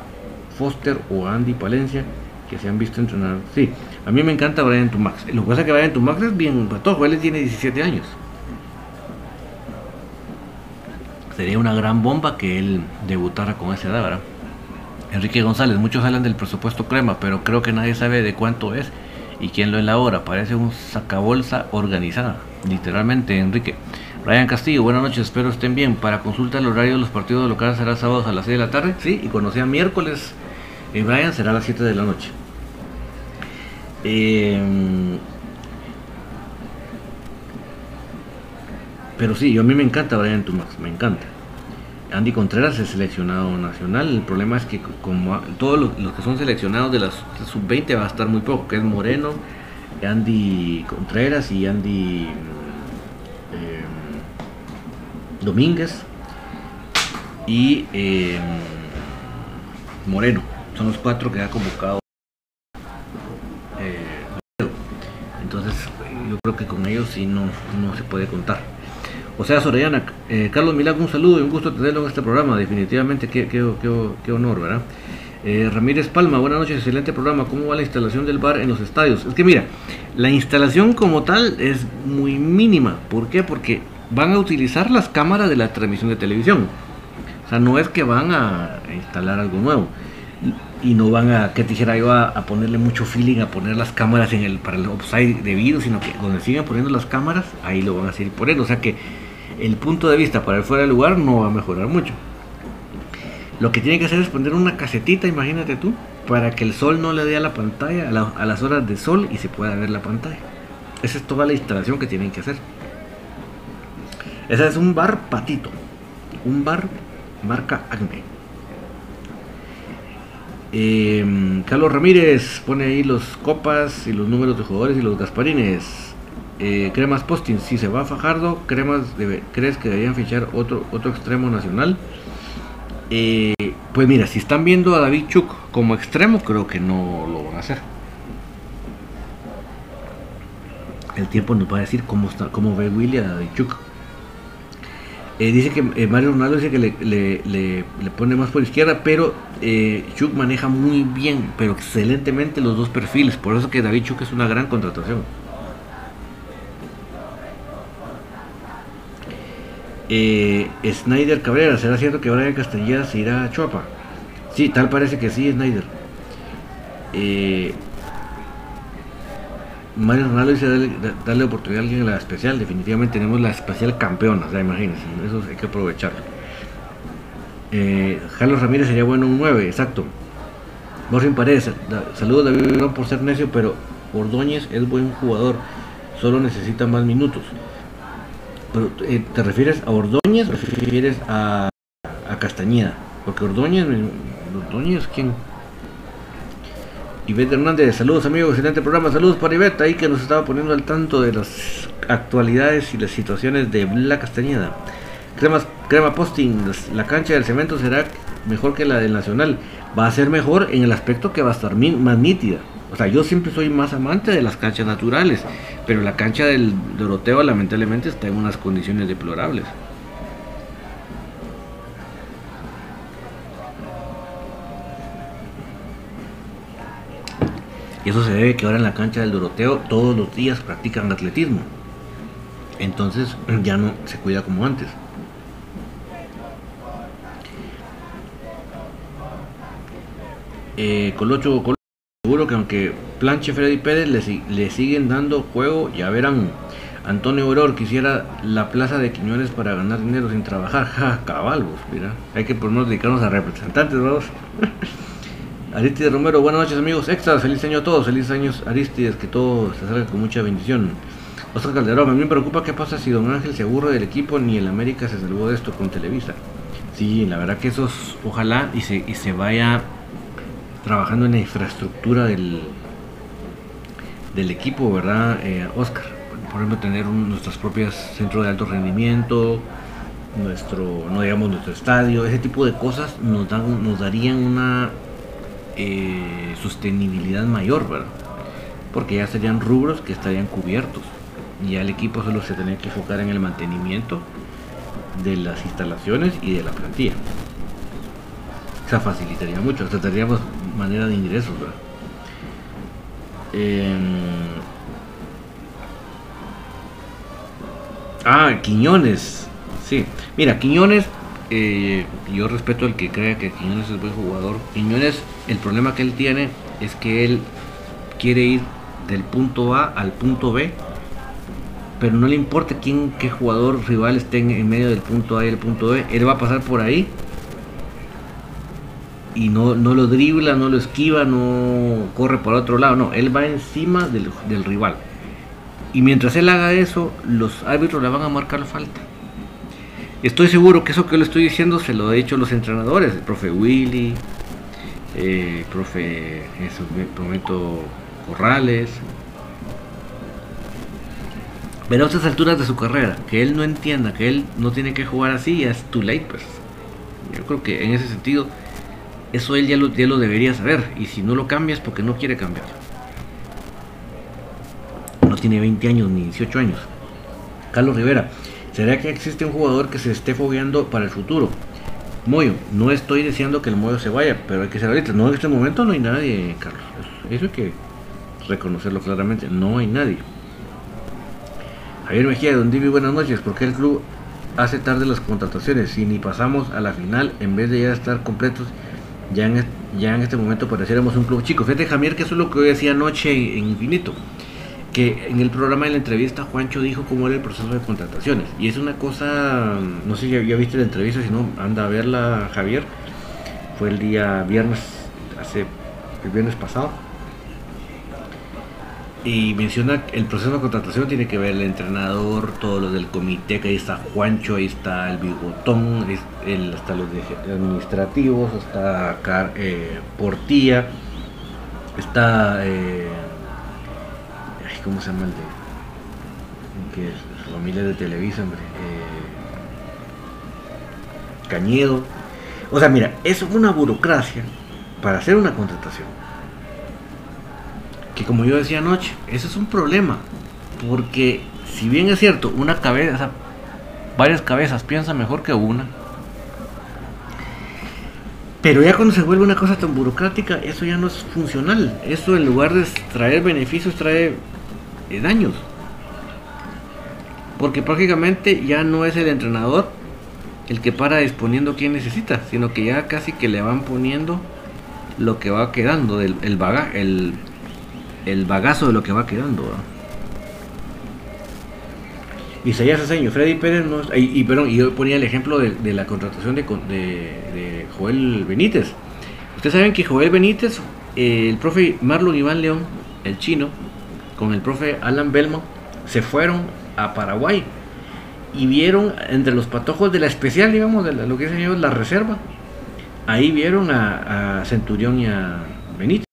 Foster o Andy Palencia, que se han visto entrenar. Sí, a mí me encanta Brian Tumax. Lo que pasa es que Brian Tumax es bien patojo, él tiene 17 años. Sería una gran bomba que él debutara con esa edad. Enrique González, muchos hablan del presupuesto crema, pero creo que nadie sabe de cuánto es y quién lo elabora. Parece un sacabolsa organizada, literalmente, Enrique. Brian Castillo, buenas noches, espero estén bien. Para consulta el horario de los partidos locales será sábados a las 6 de la tarde, sí, y cuando sea miércoles, eh, Brian será a las 7 de la noche. Em, pero sí, yo a mí me encanta Brian Tumax, me encanta. Andy Contreras es seleccionado nacional. El problema es que como todos los, que son seleccionados de las sub-20 va a estar muy poco, que es Moreno, Andy Contreras y Andy Domínguez y em, Moreno. Son los cuatro que ha convocado. Eh, entonces yo creo que con ellos sí no, no se puede contar. O sea, Sorellana, eh, Carlos Milagro, un saludo y un gusto tenerlo en este programa. Definitivamente, qué, qué, honor, ¿verdad? Eh, Ramírez Palma, buenas noches, excelente programa. ¿Cómo va la instalación del bar en los estadios? Es que mira, la instalación como tal es muy mínima. ¿Por qué? Porque van a utilizar las cámaras de la transmisión de televisión. O sea, no es que van a instalar algo nuevo. Y no van a, que dijera yo, a, ponerle mucho feeling, a poner las cámaras en el, para el offside debido, sino que donde sigan poniendo las cámaras, ahí lo van a seguir poniendo. O sea que el punto de vista para el fuera del lugar no va a mejorar mucho. Lo que tiene que hacer es poner una casetita, imagínate tú, para que el sol no le dé a la pantalla a, a las horas de sol y se pueda ver la pantalla. Esa es toda la instalación que tienen que hacer. Ese es un bar patito. Un bar marca Acme. Em, Carlos Ramírez pone ahí los copas y los números de jugadores y los gasparines. Eh, cremas Posting, si se va a Fajardo, cremas ¿crees que deberían fichar otro, otro extremo nacional? Eh, pues mira, si están viendo a David Chuk como extremo, creo que no lo van a hacer. El tiempo nos va a decir cómo, está, cómo ve Willy a Chuk. Eh, dice que eh, Mario Ronaldo dice que le, pone más por izquierda, pero Chuk maneja muy bien, pero excelentemente los dos perfiles. Por eso que David Chuk es una gran contratación. Eh, Snyder Cabrera, ¿será cierto que Brian Castellera se irá a Chuapa? Sí, tal parece que sí, Snyder. Eh, Mario Ronaldo dice darle, oportunidad a alguien en la especial. Definitivamente tenemos la especial campeona, o sea, imagínense, eso hay que aprovecharlo. Eh, Ramírez sería bueno un 9, exacto. Morfin Paredes, saludos David no por ser necio, pero Ordóñez es buen jugador, solo necesita más minutos. Pero, eh, ¿Te refieres a Ordóñez o te refieres a, a Castañeda? Porque Ordóñez, Ordóñez, ¿quién? Ivette Hernández, saludos amigos, excelente programa, saludos para Ivette, ahí que nos estaba poniendo al tanto de las actualidades y las situaciones de la Castañeda. Crema, crema Posting, la cancha del cemento será mejor que la del Nacional. Va a ser mejor en el aspecto que va a estar más nítida. O sea, yo siempre soy más amante de las canchas naturales, pero la cancha del Doroteo lamentablemente está en unas condiciones deplorables. Y eso se debe que ahora en la cancha del Doroteo todos los días practican atletismo. Entonces ya no se cuida como antes. Eh, Colocho, seguro que aunque Planche Freddy Pérez le, siguen dando juego, ya verán. Antonio Auror quisiera la plaza de Quiñones para ganar dinero sin trabajar. Ja, caballos, mira. Hay que por no dedicarnos a representantes, vamos. Aristides Romero, buenas noches amigos extras, feliz año a todos, feliz años Aristides, que todo se salga con mucha bendición. Oscar Calderón, a mí me preocupa qué pasa si Don Ángel se aburre del equipo ni el América se salvó de esto con Televisa. Sí, la verdad que eso es, ojalá y se, y se vaya trabajando en la infraestructura del, del equipo, ¿verdad, eh, Oscar? Por ejemplo, tener nuestras propias centros de alto rendimiento, nuestro, no digamos nuestro estadio, ese tipo de cosas nos, dan, nos darían una eh, sostenibilidad mayor, ¿verdad? Porque ya serían rubros que estarían cubiertos. Y ya el equipo solo se tendría que enfocar en el mantenimiento de las instalaciones y de la plantilla. O sea, facilitaría mucho, hasta tendríamos manera de ingresos, ¿verdad? Em, ah, Quiñones. Sí, mira, Quiñones eh, yo respeto al que crea que Quiñones es buen jugador. Quiñones, el problema que él tiene es que él quiere ir del punto A al punto B, pero no le importa quién, qué jugador rival esté en, medio del punto A y el punto B. Él va a pasar por ahí y no, no lo dribla, no lo esquiva, no corre por otro lado, no, él va encima del, del rival. Y mientras él haga eso, los árbitros le van a marcar falta. Estoy seguro que eso que le estoy diciendo se lo he dicho a los entrenadores, el profe Willy, el profe momento Corrales. Pero a estas alturas de su carrera, que él no entienda que él no tiene que jugar así, es too late, pues. Yo creo que en ese sentido, eso él ya lo, ya lo debería saber. Y si no lo cambias, porque no quiere cambiar. No tiene 20 años ni 18 años. Carlos Rivera, ¿Será que existe un jugador que se esté fogueando para el futuro? Moyo, no estoy diciendo que el Moyo se vaya, pero hay que ser ahorita. No, en este momento no hay nadie, Carlos. Eso hay que reconocerlo claramente. No hay nadie. Javier Mejía, Don Divi, buenas noches. ¿Por qué el club hace tarde las contrataciones? Si ni pasamos a la final, en vez de ya estar completos, ya en, ya en este momento pareciéramos un club chico. Fíjate, Javier, que eso es lo que hoy decía anoche en Infinito que en el programa de la entrevista Juancho dijo cómo era el proceso de contrataciones. Y es una cosa, no sé si ya, viste la entrevista, si no, anda a verla Javier. Fue el día viernes, hace el viernes pasado. Y menciona el proceso de contratación tiene que ver el entrenador, todos los del comité, que ahí está Juancho, ahí está el bigotón, el, hasta los administrativos, está eh, Portilla, está... Eh, ¿cómo se llama el de? Que es familia de Televisa, hombre. Eh, Cañedo. O sea, mira, es una burocracia para hacer una contratación. Que como yo decía anoche, eso es un problema. Porque si bien es cierto, una cabeza, varias cabezas piensan mejor que una. Pero ya cuando se vuelve una cosa tan burocrática, eso ya no es funcional. Eso en lugar de traer beneficios, trae eh, daños. Porque prácticamente ya no es el entrenador el que para disponiendo quién necesita, sino que ya casi que le van poniendo lo que va quedando, el, el, el, bagazo de lo que va quedando. Isaías Aseño, Freddy Pérez, no, y, y, yo ponía el ejemplo de, la contratación de, de, Joel Benítez. Ustedes saben que Joel Benítez, eh, el profe Marlon Iván León, el chino, con el profe Alan Belmo, se fueron a Paraguay y vieron entre los patojos de la especial, digamos, de lo que es la reserva, ahí vieron a, Centurión y a Benítez.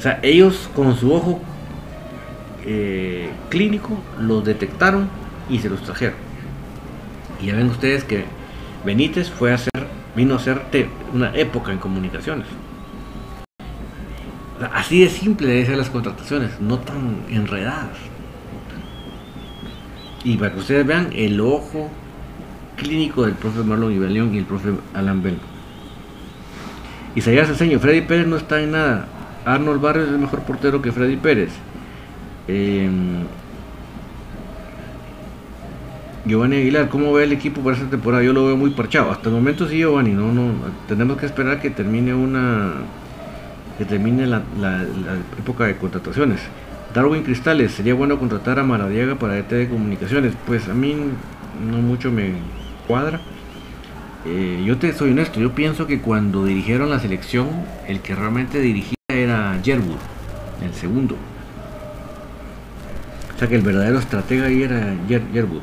O sea, ellos con su ojo eh, clínico los detectaron y se los trajeron. Y ya ven ustedes que Benítez fue a hacer, vino a hacer una época en comunicaciones. así de simple deben ser las contrataciones, no tan enredadas. Y para que ustedes vean el ojo clínico del profe Marlon Ibelión y el profe Alan Bell. Isaías enseño, Freddy Pérez no está en nada. Arnold Barrios es mejor portero que Freddy Pérez. Em, Giovanni Aguilar, ¿cómo ve el equipo para esta temporada? Yo lo veo muy parchado. Hasta el momento sí, Giovanni, no, no, tenemos que esperar que termine una que termine la época de contrataciones. Darwin Cristales, sería bueno contratar a Maradiaga para ET de comunicaciones. Pues a mí no mucho me cuadra. Eh, yo te soy honesto, yo pienso que cuando dirigieron la selección, el que realmente dirigía era Jerwood, el segundo. O sea que el verdadero estratega ahí era Jerwood.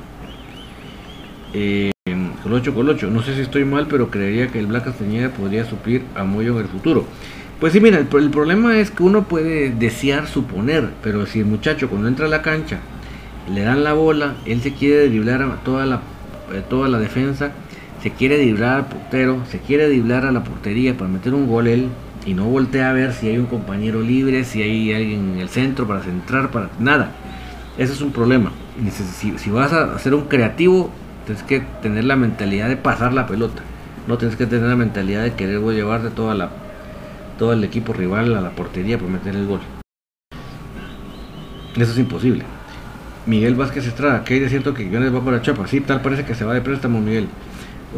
Eh, Colocho Colocho, no sé si estoy mal, pero creería que el Black Castañeda podría suplir a Moyo en el futuro. Pues sí, mira, el, problema es que uno puede desear suponer, pero si el muchacho cuando entra a la cancha le dan la bola, él se quiere driblar a toda la, eh, toda la defensa, se quiere driblar al portero, se quiere driblar a la portería para meter un gol él y no voltea a ver si hay un compañero libre, si hay alguien en el centro para centrar, para nada. Ese es un problema. Si, si vas a ser un creativo, tienes que tener la mentalidad de pasar la pelota. No tienes que tener la mentalidad de querer llevarte toda la todo el equipo rival a la portería para meter el gol. Eso es imposible. Miguel Vázquez Estrada, que hay de cierto que Guiones va para Chapa. Sí, tal parece que se va de préstamo Miguel.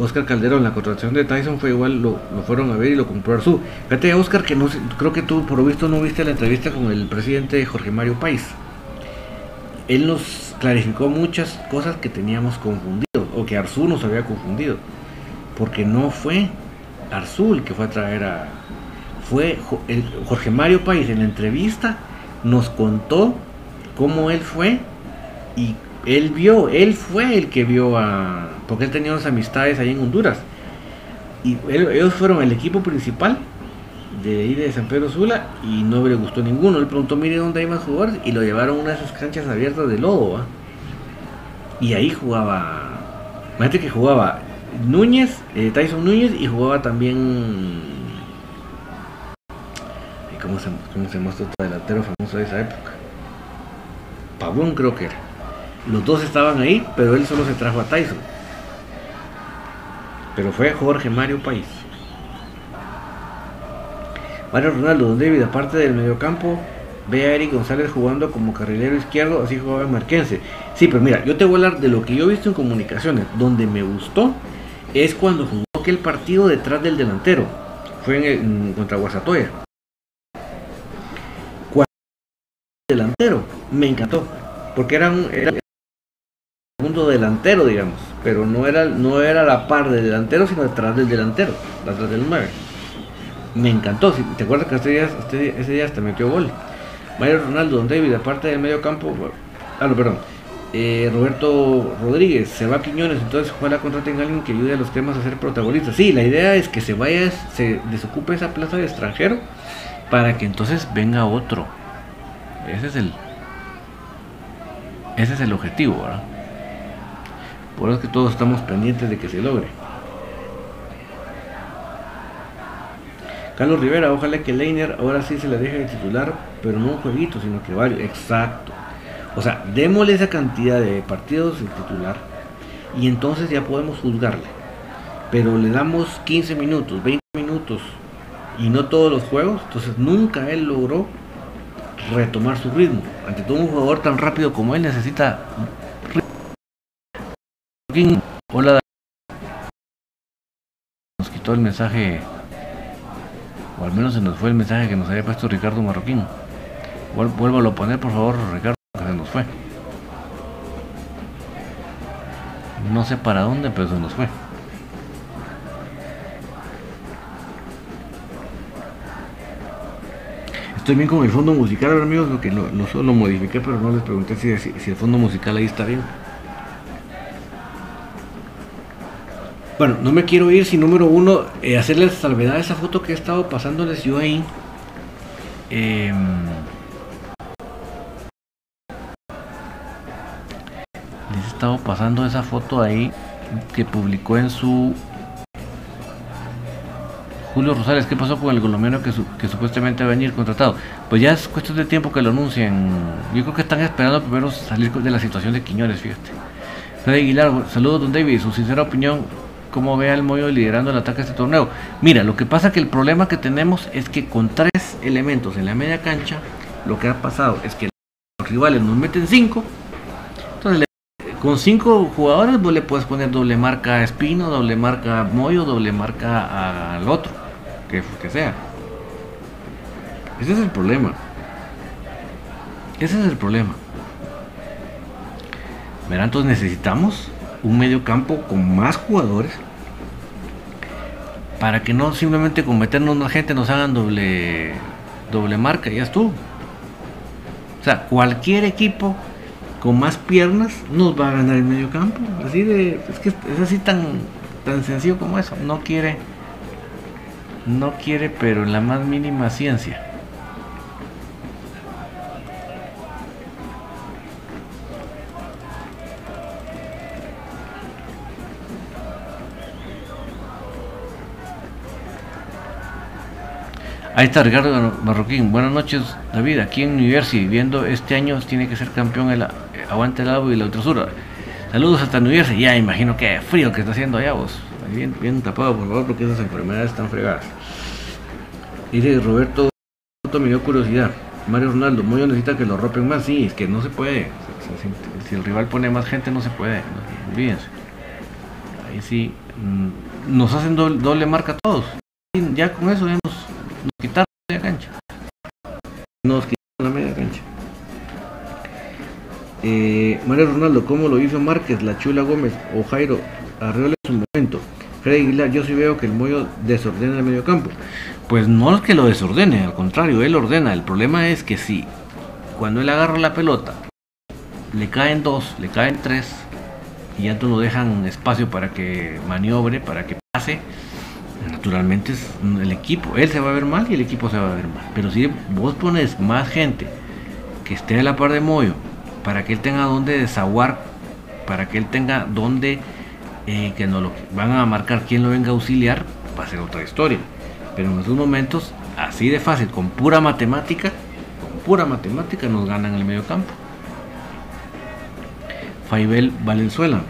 Oscar Calderón, la contratación de Tyson fue igual, lo, fueron a ver y lo compró Arzú. Fíjate, Oscar, que no, creo que tú por lo visto no viste la entrevista con el presidente Jorge Mario País. Él nos clarificó muchas cosas que teníamos confundido, o que Arzú nos había confundido. Porque no fue Arzú el que fue a traer a, fue Jorge Mario País en la entrevista nos contó cómo él fue y él vio, él fue el que vio a, porque él tenía unas amistades ahí en Honduras y ellos fueron el equipo principal de ahí de San Pedro Sula y no le gustó ninguno. Él preguntó, mire dónde hay más jugadores y lo llevaron a una de esas canchas abiertas de lodo. Y ahí jugaba, imagínate que jugaba Núñez, eh, Tyson Núñez y jugaba también ¿Cómo se, cómo se muestra otro delantero famoso de esa época? Pavón creo que era. Los dos estaban ahí, pero él solo se trajo a Tyson. Pero fue Jorge Mario País. Mario Ronaldo, Don David, aparte del mediocampo, ve a Eric González jugando como carrilero izquierdo, así jugaba Marquense. Sí, pero mira, yo te voy a hablar de lo que yo he visto en comunicaciones. Donde me gustó es cuando jugó aquel partido detrás del delantero. Fue en contra Guasatoya. delantero. Me encantó. Porque era un, segundo delantero, digamos. Pero no era, no era la par del delantero, sino detrás del delantero. Detrás del 9. Me encantó. Si ¿Te acuerdas que ese día, este, ese día hasta metió gol? Mario Ronaldo, Don David, aparte del medio campo. Ah, no, perdón. Eh, Roberto Rodríguez, se va a Quiñones, entonces ojalá contraten a alguien que ayude a los temas a ser protagonistas. Sí, la idea es que se vaya, se desocupe esa plaza de extranjero para que entonces venga otro ese es el. Ese es el objetivo, ¿verdad? Por eso es que todos estamos pendientes de que se logre. Carlos Rivera, ojalá que Leiner ahora sí se le deje de titular, pero no un jueguito, sino que varios. Exacto. O sea, démosle esa cantidad de partidos de titular y entonces ya podemos juzgarle. Pero le damos 15 minutos, 20 minutos y no todos los juegos, entonces nunca él logró retomar su ritmo. Ante todo un jugador tan rápido como él necesita Hola nos quitó el mensaje o al menos se nos fue el mensaje que nos había puesto Ricardo Marroquín. Vuélvalo a poner por favor Ricardo que se nos fue. No sé para dónde, pero se nos fue. Estoy bien con el fondo musical, amigos, lo que lo, solo modifiqué, pero no les pregunté si, si, el fondo musical ahí está bien. Bueno, no me quiero ir sin número uno, eh, hacerles salvedad esa foto que he estado pasándoles yo ahí. Eh, les he estado pasando esa foto ahí que publicó en su Julio Rosales, ¿qué pasó con el colombiano que, que supuestamente va a venir contratado? Pues ya es cuestión de tiempo que lo anuncien. Yo creo que están esperando primero salir de la situación de Quiñones, fíjate. Freddy Aguilar, saludos don David, su sincera opinión, ¿cómo ve al Moyo liderando el ataque de este torneo? Mira, lo que pasa que el problema que tenemos es que con tres elementos en la media cancha, lo que ha pasado es que los rivales nos meten cinco, entonces con cinco jugadores vos le puedes poner doble marca a Espino, doble marca a Moyo, doble marca al otro, que sea. Ese es el problema. Ese es el problema. Verán, entonces necesitamos un medio campo con más jugadores para que no simplemente con meternos más gente nos hagan doble doble marca y ya estuvo. O sea, cualquier equipo con más piernas nos va a ganar el medio campo. Así de, es que es así tan, tan sencillo como eso. No quiere, no quiere, pero la más mínima ciencia. Ahí está Ricardo Marroquín. Buenas noches, David. Aquí en New Jersey, viendo este año tiene que ser campeón el Aguante el Lado y la Ultrasura. Saludos hasta New Jersey. Ya, imagino que frío que está haciendo allá vos. Bien, bien tapado, por favor, porque esas enfermedades están fregadas. Dice Roberto, me dio curiosidad. Mario Ronaldo, Moyo necesita que lo rompen más. Sí, es que no se puede. Si, el rival pone más gente, no se puede. olvídense. Ahí sí, mm, nos hacen doble, marca todos. Ya con eso ya nos quitaron la media cancha. Nos quitaron la media cancha. Eh, María Ronaldo, ¿cómo lo hizo Márquez, La Chula Gómez o Jairo en su momento? Freddy Aguilar, yo sí veo que el Moyo desordena el medio campo. Pues no es que lo desordene, al contrario, él ordena. El problema es que si cuando él agarra la pelota, le caen dos, le caen tres, y ya no dejan espacio para que maniobre, para que pase, naturalmente es el equipo. Él se va a ver mal y el equipo se va a ver mal. Pero si vos pones más gente que esté a la par de Moyo, para que él tenga donde desaguar, para que él tenga donde eh, que no lo van a marcar quién lo venga a auxiliar, va a ser otra historia. Pero en esos momentos, así de fácil, con pura matemática, con pura matemática nos ganan el medio campo. Faibel Valenzuela.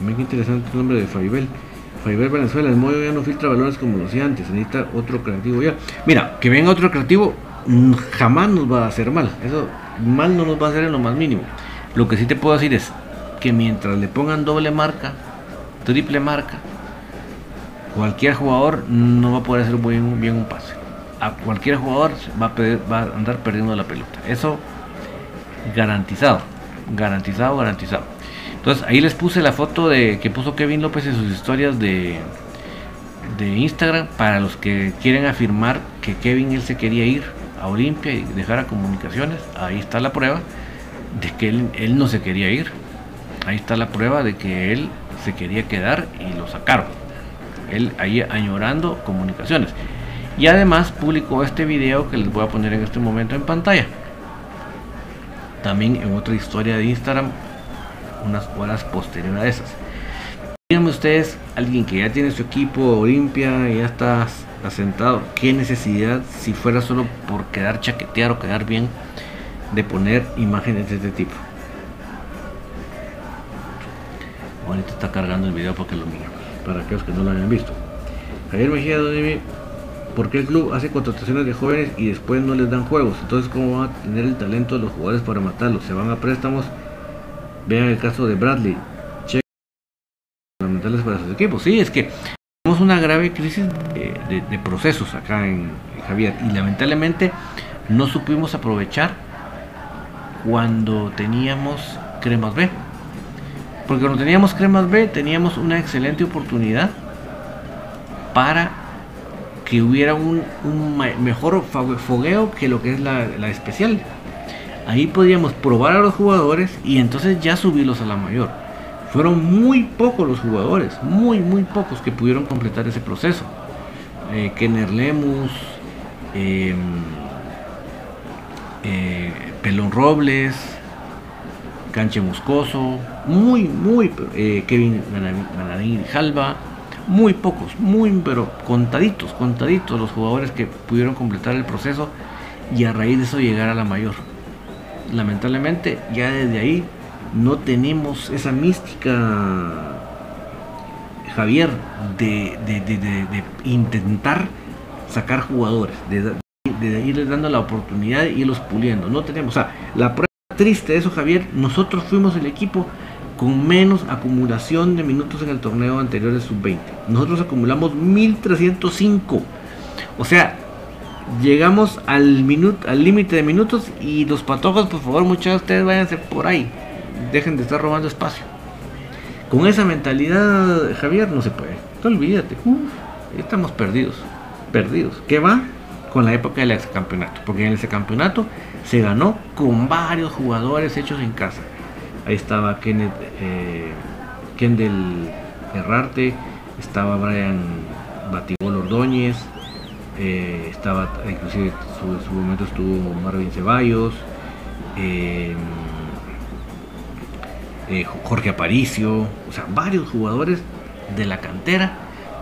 Muy interesante el nombre de Faibel. Faibel Venezuela, el Moyo ya no filtra balones como lo hacía antes, necesita otro creativo ya. Mira, que venga otro creativo mm, jamás nos va a hacer mal, eso mal no nos va a hacer en lo más mínimo. Lo que sí te puedo decir es que mientras le pongan doble marca, triple marca, cualquier jugador no va a poder hacer bien, bien un pase. A cualquier jugador va a andar perdiendo la pelota. Eso garantizado, garantizado, garantizado. Entonces ahí les puse la foto de que puso Kevin López en sus historias de, de Instagram para los que quieren afirmar que Kevin él se quería ir a Olimpia y dejar a comunicaciones. Ahí está la prueba de que él, él no se quería ir. Ahí está la prueba de que él se quería quedar y lo sacaron. Él ahí añorando comunicaciones. Y además publicó este video que les voy a poner en este momento en pantalla. También en otra historia de Instagram unas horas posteriores a esas. Díganme ustedes, alguien que ya tiene su equipo Olimpia y ya está asentado, qué necesidad, si fuera solo por quedar chaquetear o quedar bien, de poner imágenes de este tipo. Ahorita está cargando el video porque lo miran, para aquellos que no lo hayan visto. Javier Mejía, ¿por qué el club hace contrataciones de jóvenes y después no les dan juegos? Entonces, ¿cómo van a tener el talento de los jugadores para matarlos? Se van a préstamos. Vean el caso de Bradley. Check fundamentales para sus equipos. Sí, es que tenemos una grave crisis de, procesos acá en, Javier y lamentablemente no supimos aprovechar cuando teníamos cremas B. Porque cuando teníamos cremas B teníamos una excelente oportunidad para que hubiera un, mejor fogueo que lo que es la, especial. Ahí podíamos probar a los jugadores y entonces ya subirlos a la mayor. Fueron muy pocos los jugadores, muy, muy pocos que pudieron completar ese proceso. Eh, Kenner Lemus, em, eh, Pelón Robles, Canche Moscoso, muy, muy, eh, Kevin Manadín Jalba, muy pocos, muy, pero contaditos, contaditos los jugadores que pudieron completar el proceso y a raíz de eso llegar a la mayor. Lamentablemente, ya desde ahí no tenemos esa mística, Javier, de, de, intentar sacar jugadores, de, irles dando la oportunidad y irlos puliendo. No tenemos, o sea, la prueba triste de eso, Javier, nosotros fuimos el equipo con menos acumulación de minutos en el torneo anterior de sub-20. Nosotros acumulamos 1305. O sea, llegamos al minuto al límite de minutos y los patojos, por favor, muchachos, ustedes váyanse por ahí. Dejen de estar robando espacio. Con esa mentalidad, Javier, no se puede. Olvídate. estamos perdidos. Perdidos. ¿Qué va? Con la época del ex campeonato. Porque en ese campeonato se ganó con varios jugadores hechos en casa Ahí estaba Kenneth, eh, Kendall Herrarte, estaba Brian Batigol Ordóñez, eh, estaba inclusive en su momento estuvo Marvin Ceballos, eh, Jorge Aparicio, o sea, varios jugadores de la cantera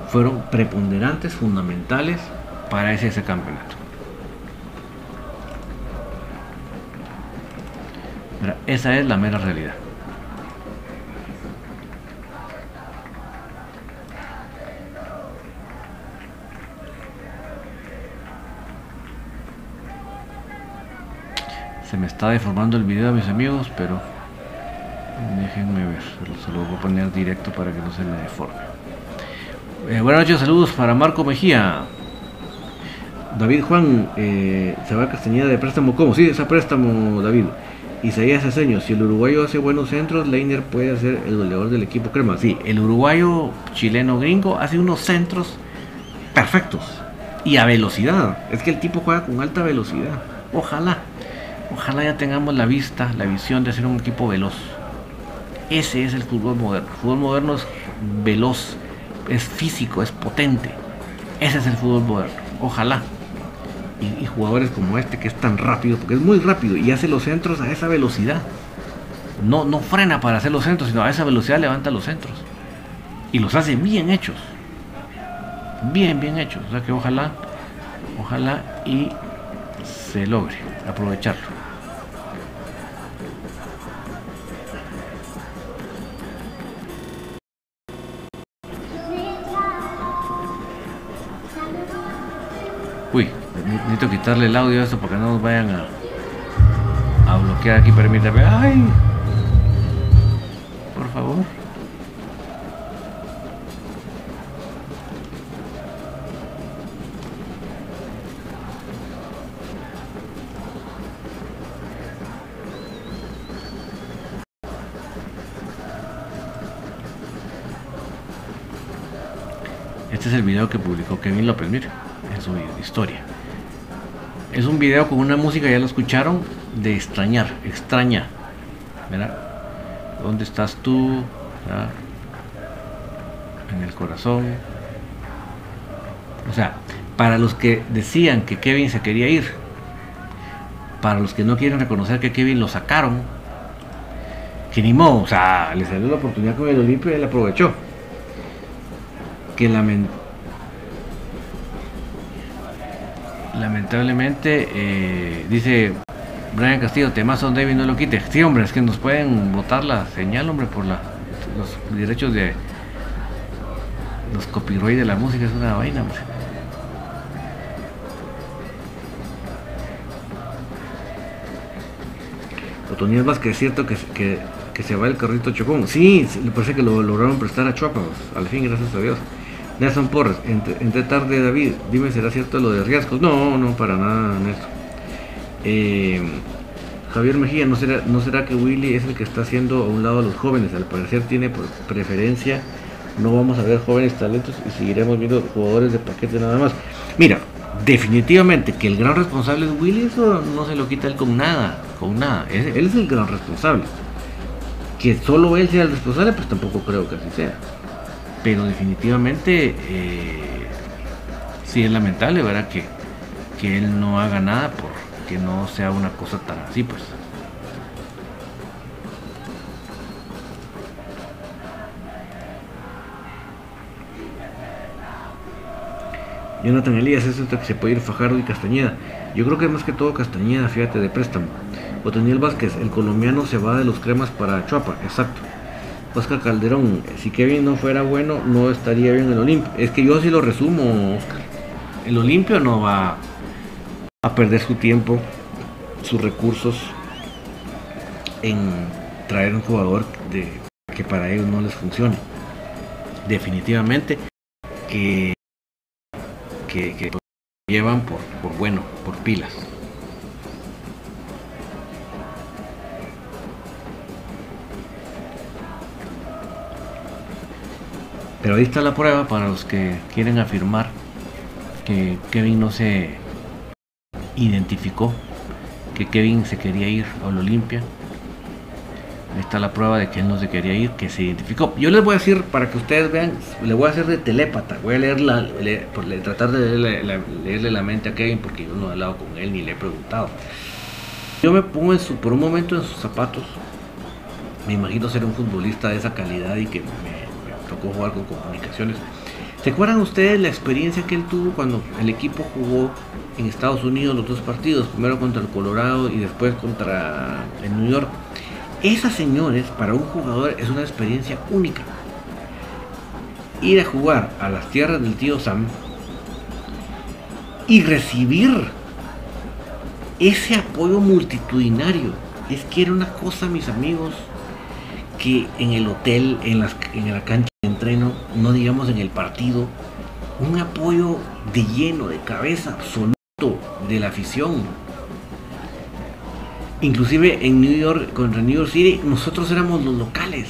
fueron preponderantes, fundamentales para ese campeonato. esa es la mera realidad. Se me está deformando el video, mis amigos, pero déjenme ver. Se lo voy a poner directo para que no se me deforme. Eh, buenas noches, saludos para Marco Mejía. David Juan, se va a Castañeda de préstamo. ¿Cómo? Sí, ese préstamo, David. Isaías Aceño, si el uruguayo hace buenos centros, Leiner puede ser el goleador del equipo crema. Sí, el uruguayo chileno gringo hace unos centros perfectos y a velocidad. Es que el tipo juega con alta velocidad. Ojalá, ojalá ya tengamos la vista, la visión de ser un equipo veloz. Ese es el fútbol moderno. El fútbol moderno es veloz, es físico, es potente. Ese es el fútbol moderno. Ojalá y, jugadores como este que es tan rápido, porque es muy rápido y hace los centros a esa velocidad. No, no frena para hacer los centros, sino a esa velocidad levanta los centros. Y los hace bien hechos. Bien, bien hechos. O sea que ojalá, ojalá y se logre aprovecharlo. Uy, necesito quitarle el audio a esto porque no nos vayan a, a bloquear aquí. Permítame. ¡Ay! El video que publicó Kevin López, mire en su historia. Es un video con una música, ya lo escucharon, de extrañar, extraña. ¿Verdad? ¿Dónde estás tú? En el corazón. O sea, para los que decían que Kevin se quería ir, para los que no quieren reconocer que Kevin lo sacaron, que ni modo, o sea, le salió la oportunidad con el Olimpio y él aprovechó. Que lamentablemente lamentablemente, eh, dice Brian Castillo, temazo David no lo quite. Sí, hombre, es que nos pueden votar la señal, hombre, por los derechos de los copyright de la música, es una vaina, hombre. Otoniel es cierto que, que, que, se va el carrito Chocón. Sí, parece que lo lograron prestar a Chuapa, al fin, gracias a Dios. Nelson Porres, entre, tarde David, dime, ¿será cierto lo de riesgos? No, no, para nada, Nelson. Eh, Javier Mejía, ¿no será, ¿no será que Willy es el que está haciendo a un lado a los jóvenes? Al parecer tiene preferencia, no vamos a ver jóvenes talentos y seguiremos viendo jugadores de paquete nada más. Mira, definitivamente que el gran responsable es Willy, eso no se lo quita él con nada, con nada. Él es el gran responsable. Que solo él sea el responsable, pues tampoco creo que así sea. Pero definitivamente eh, sí es lamentable, ¿verdad? Que, que él no haga nada por que no sea una cosa tan así, pues. Jonathan Elías, es que se puede ir Fajardo y Castañeda. Yo creo que más que todo Castañeda, fíjate, de préstamo. Otoniel Vázquez, el colombiano se va de los cremas para Chuapa, exacto. Oscar Calderón, si Kevin no fuera bueno, no estaría bien el Olimpio. Es que yo sí lo resumo, Oscar. El Olimpio no va a perder su tiempo, sus recursos en traer un jugador que para ellos no les funcione. Definitivamente que, que, llevan por bueno, por pilas. Pero ahí está la prueba para los que quieren afirmar que Kevin no se identificó que Kevin se quería ir a Olimpia. Ahí está la prueba de que él no se quería ir, que se identificó. Yo les voy a decir, para que ustedes vean, le voy a hacer de telépata. Voy a leer la, tratar de leerle, la mente a Kevin porque yo no he hablado con él ni le he preguntado. Yo me pongo en su, por un momento en sus zapatos. Me imagino ser un futbolista de esa calidad y que me tocó jugar con comunicaciones. ¿Se acuerdan ustedes la experiencia que él tuvo cuando el equipo jugó en Estados Unidos los dos partidos, primero contra el Colorado y después contra el New York. Esas señores, para un jugador, es una experiencia única. Ir a jugar a las tierras del tío Sam y recibir ese apoyo multitudinario. Es que era una cosa, mis amigos, que en el hotel, en, las, en la cancha entreno, no digamos en el partido, un apoyo de lleno, de cabeza absoluta de la afición. Inclusive en New York, contra New York City, nosotros éramos los locales.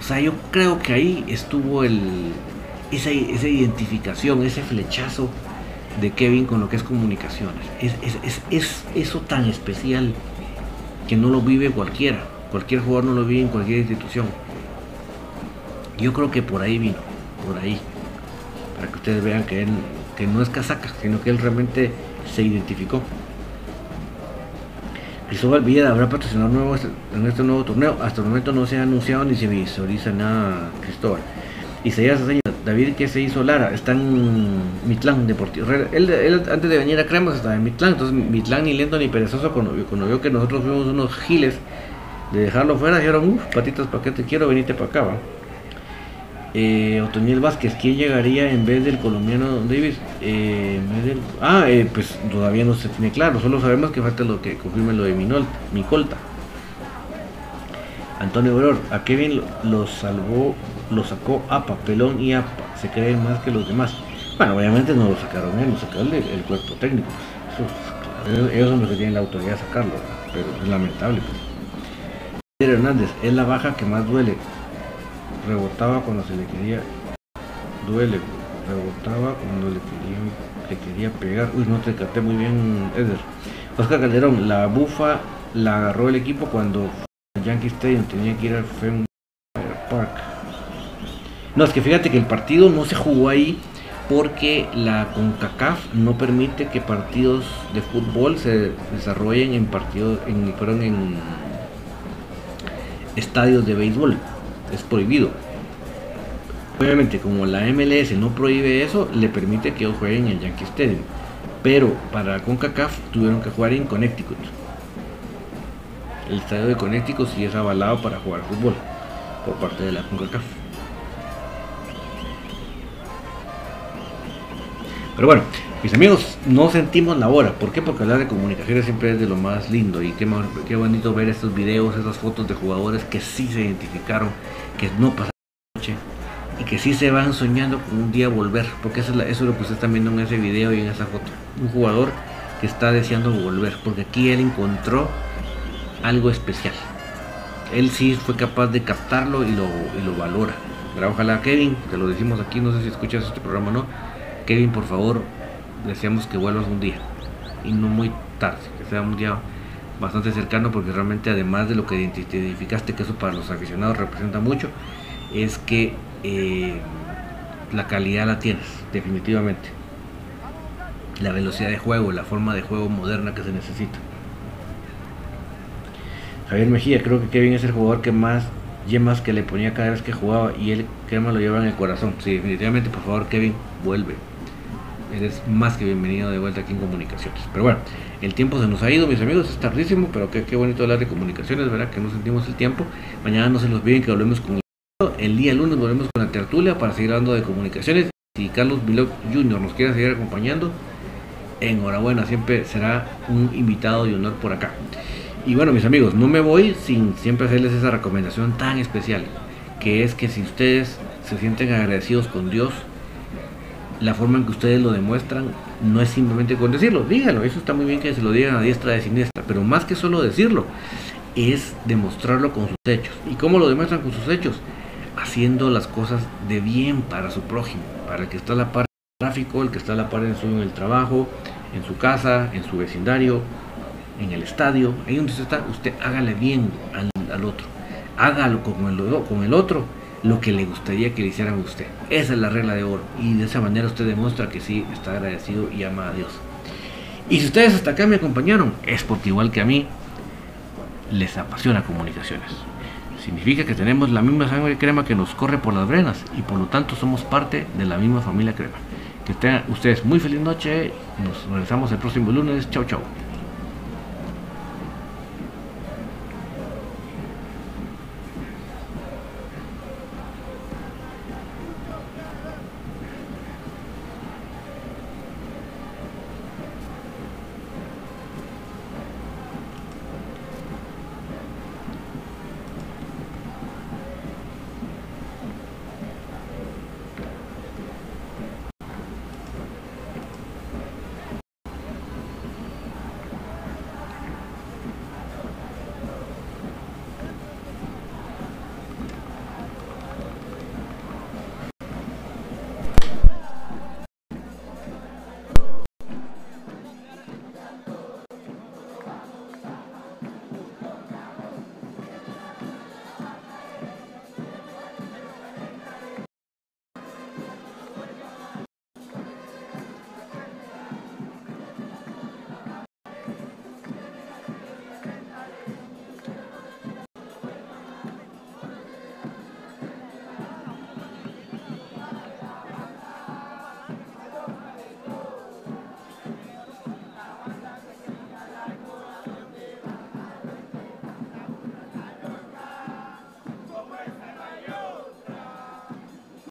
O sea, yo creo que ahí estuvo el, esa, identificación, ese flechazo de Kevin con lo que es comunicaciones. Es, es, eso tan especial que no lo vive cualquiera. Cualquier jugador no lo vive en cualquier institución. Yo creo que por ahí vino, por ahí. Para que ustedes vean que él que no es casaca, sino que él realmente se identificó. Cristóbal Villa habrá patrocinado nuevo en este nuevo torneo. Hasta el momento no se ha anunciado ni se visualiza nada, Cristóbal. Isaías David, ¿qué se hizo Lara? Está en Mitlán Deportivo. Él, antes de venir a Cremas estaba en Mitlán. Entonces Mitlán ni lento ni perezoso cuando, cuando vio que nosotros fuimos unos giles de dejarlo fuera, dijeron, uff, patitas, ¿para qué te quiero? Venite para acá, ¿va? Eh, Otoniel Vázquez, ¿quién llegaría en vez del colombiano Davis? Eh, ah, eh, pues todavía no se tiene claro, solo sabemos que falta lo que confirme lo de Minol, Micolta. Antonio Bror, a Kevin lo, salvó, lo sacó a papelón y APA, se cree más que los demás. Bueno, obviamente no lo sacaron él, lo sacaron el, cuerpo técnico. ellos son los que tienen la autoridad de sacarlo, pero es lamentable. Pues. Hernández, es la baja que más duele rebotaba cuando se le quería duele rebotaba cuando le quería le quería pegar. Uy no te capté muy bien Eder. Oscar Calderón la bufa la agarró el equipo cuando Yankee Stadium tenía que ir al Fenway Park. No es que fíjate que el partido no se jugó ahí porque la CONCACAF no permite que partidos de fútbol se desarrollen en partidos en, en estadios de béisbol es prohibido. Obviamente, como la MLS no prohíbe eso, le permite que ellos jueguen en Yankee Stadium. Pero para CONCACAF tuvieron que jugar en Connecticut. El estadio de Connecticut sí es avalado para jugar fútbol por parte de la CONCACAF. Pero bueno, mis amigos, no sentimos la hora. ¿Por qué? Porque hablar de comunicaciones siempre es de lo más lindo. Y qué, qué bonito ver estos videos, esas fotos de jugadores que sí se identificaron, que no pasaron noche y que sí se van soñando con un día volver. Porque eso es, lo que ustedes están viendo en ese video y en esa foto. Un jugador que está deseando volver. Porque aquí él encontró algo especial. Él sí fue capaz de captarlo y lo, y lo valora. Pero ojalá Kevin, te lo decimos aquí, no sé si escuchas este programa o no. Kevin, por favor, deseamos que vuelvas un día. Y no muy tarde, que sea un día bastante cercano porque realmente además de lo que identificaste, que eso para los aficionados representa mucho, es que eh, la calidad la tienes, definitivamente. La velocidad de juego, la forma de juego moderna que se necesita. Javier Mejía, creo que Kevin es el jugador que más yemas que le ponía cada vez que jugaba y él más lo lleva en el corazón. Sí, definitivamente, por favor, Kevin, vuelve. Eres más que bienvenido de vuelta aquí en Comunicaciones. Pero bueno, el tiempo se nos ha ido, mis amigos, es tardísimo, pero qué, qué bonito hablar de comunicaciones, ¿verdad? Que no sentimos el tiempo. Mañana no se nos olviden que volvemos con el día lunes volvemos con la tertulia para seguir hablando de comunicaciones. Si Carlos Villoc Jr. nos quiere seguir acompañando, enhorabuena, siempre será un invitado de honor por acá. Y bueno, mis amigos, no me voy sin siempre hacerles esa recomendación tan especial, que es que si ustedes se sienten agradecidos con Dios, la forma en que ustedes lo demuestran no es simplemente con decirlo, díganlo, eso está muy bien que se lo digan a diestra de siniestra, pero más que solo decirlo, es demostrarlo con sus hechos. ¿Y cómo lo demuestran con sus hechos? haciendo las cosas de bien para su prójimo, para el que está a la par del tráfico, el que está a la par en, su, en el trabajo, en su casa, en su vecindario, en el estadio, ahí donde usted está, usted hágale bien al, otro, hágalo con el, con el otro lo que le gustaría que le hicieran a usted. Esa es la regla de oro y de esa manera usted demuestra que sí está agradecido y ama a Dios. Y si ustedes hasta acá me acompañaron, es porque igual que a mí, les apasiona comunicaciones. Significa que tenemos la misma sangre crema que nos corre por las venas y por lo tanto somos parte de la misma familia crema. Que tengan ustedes muy feliz noche. Nos regresamos el próximo lunes. Chau, chau.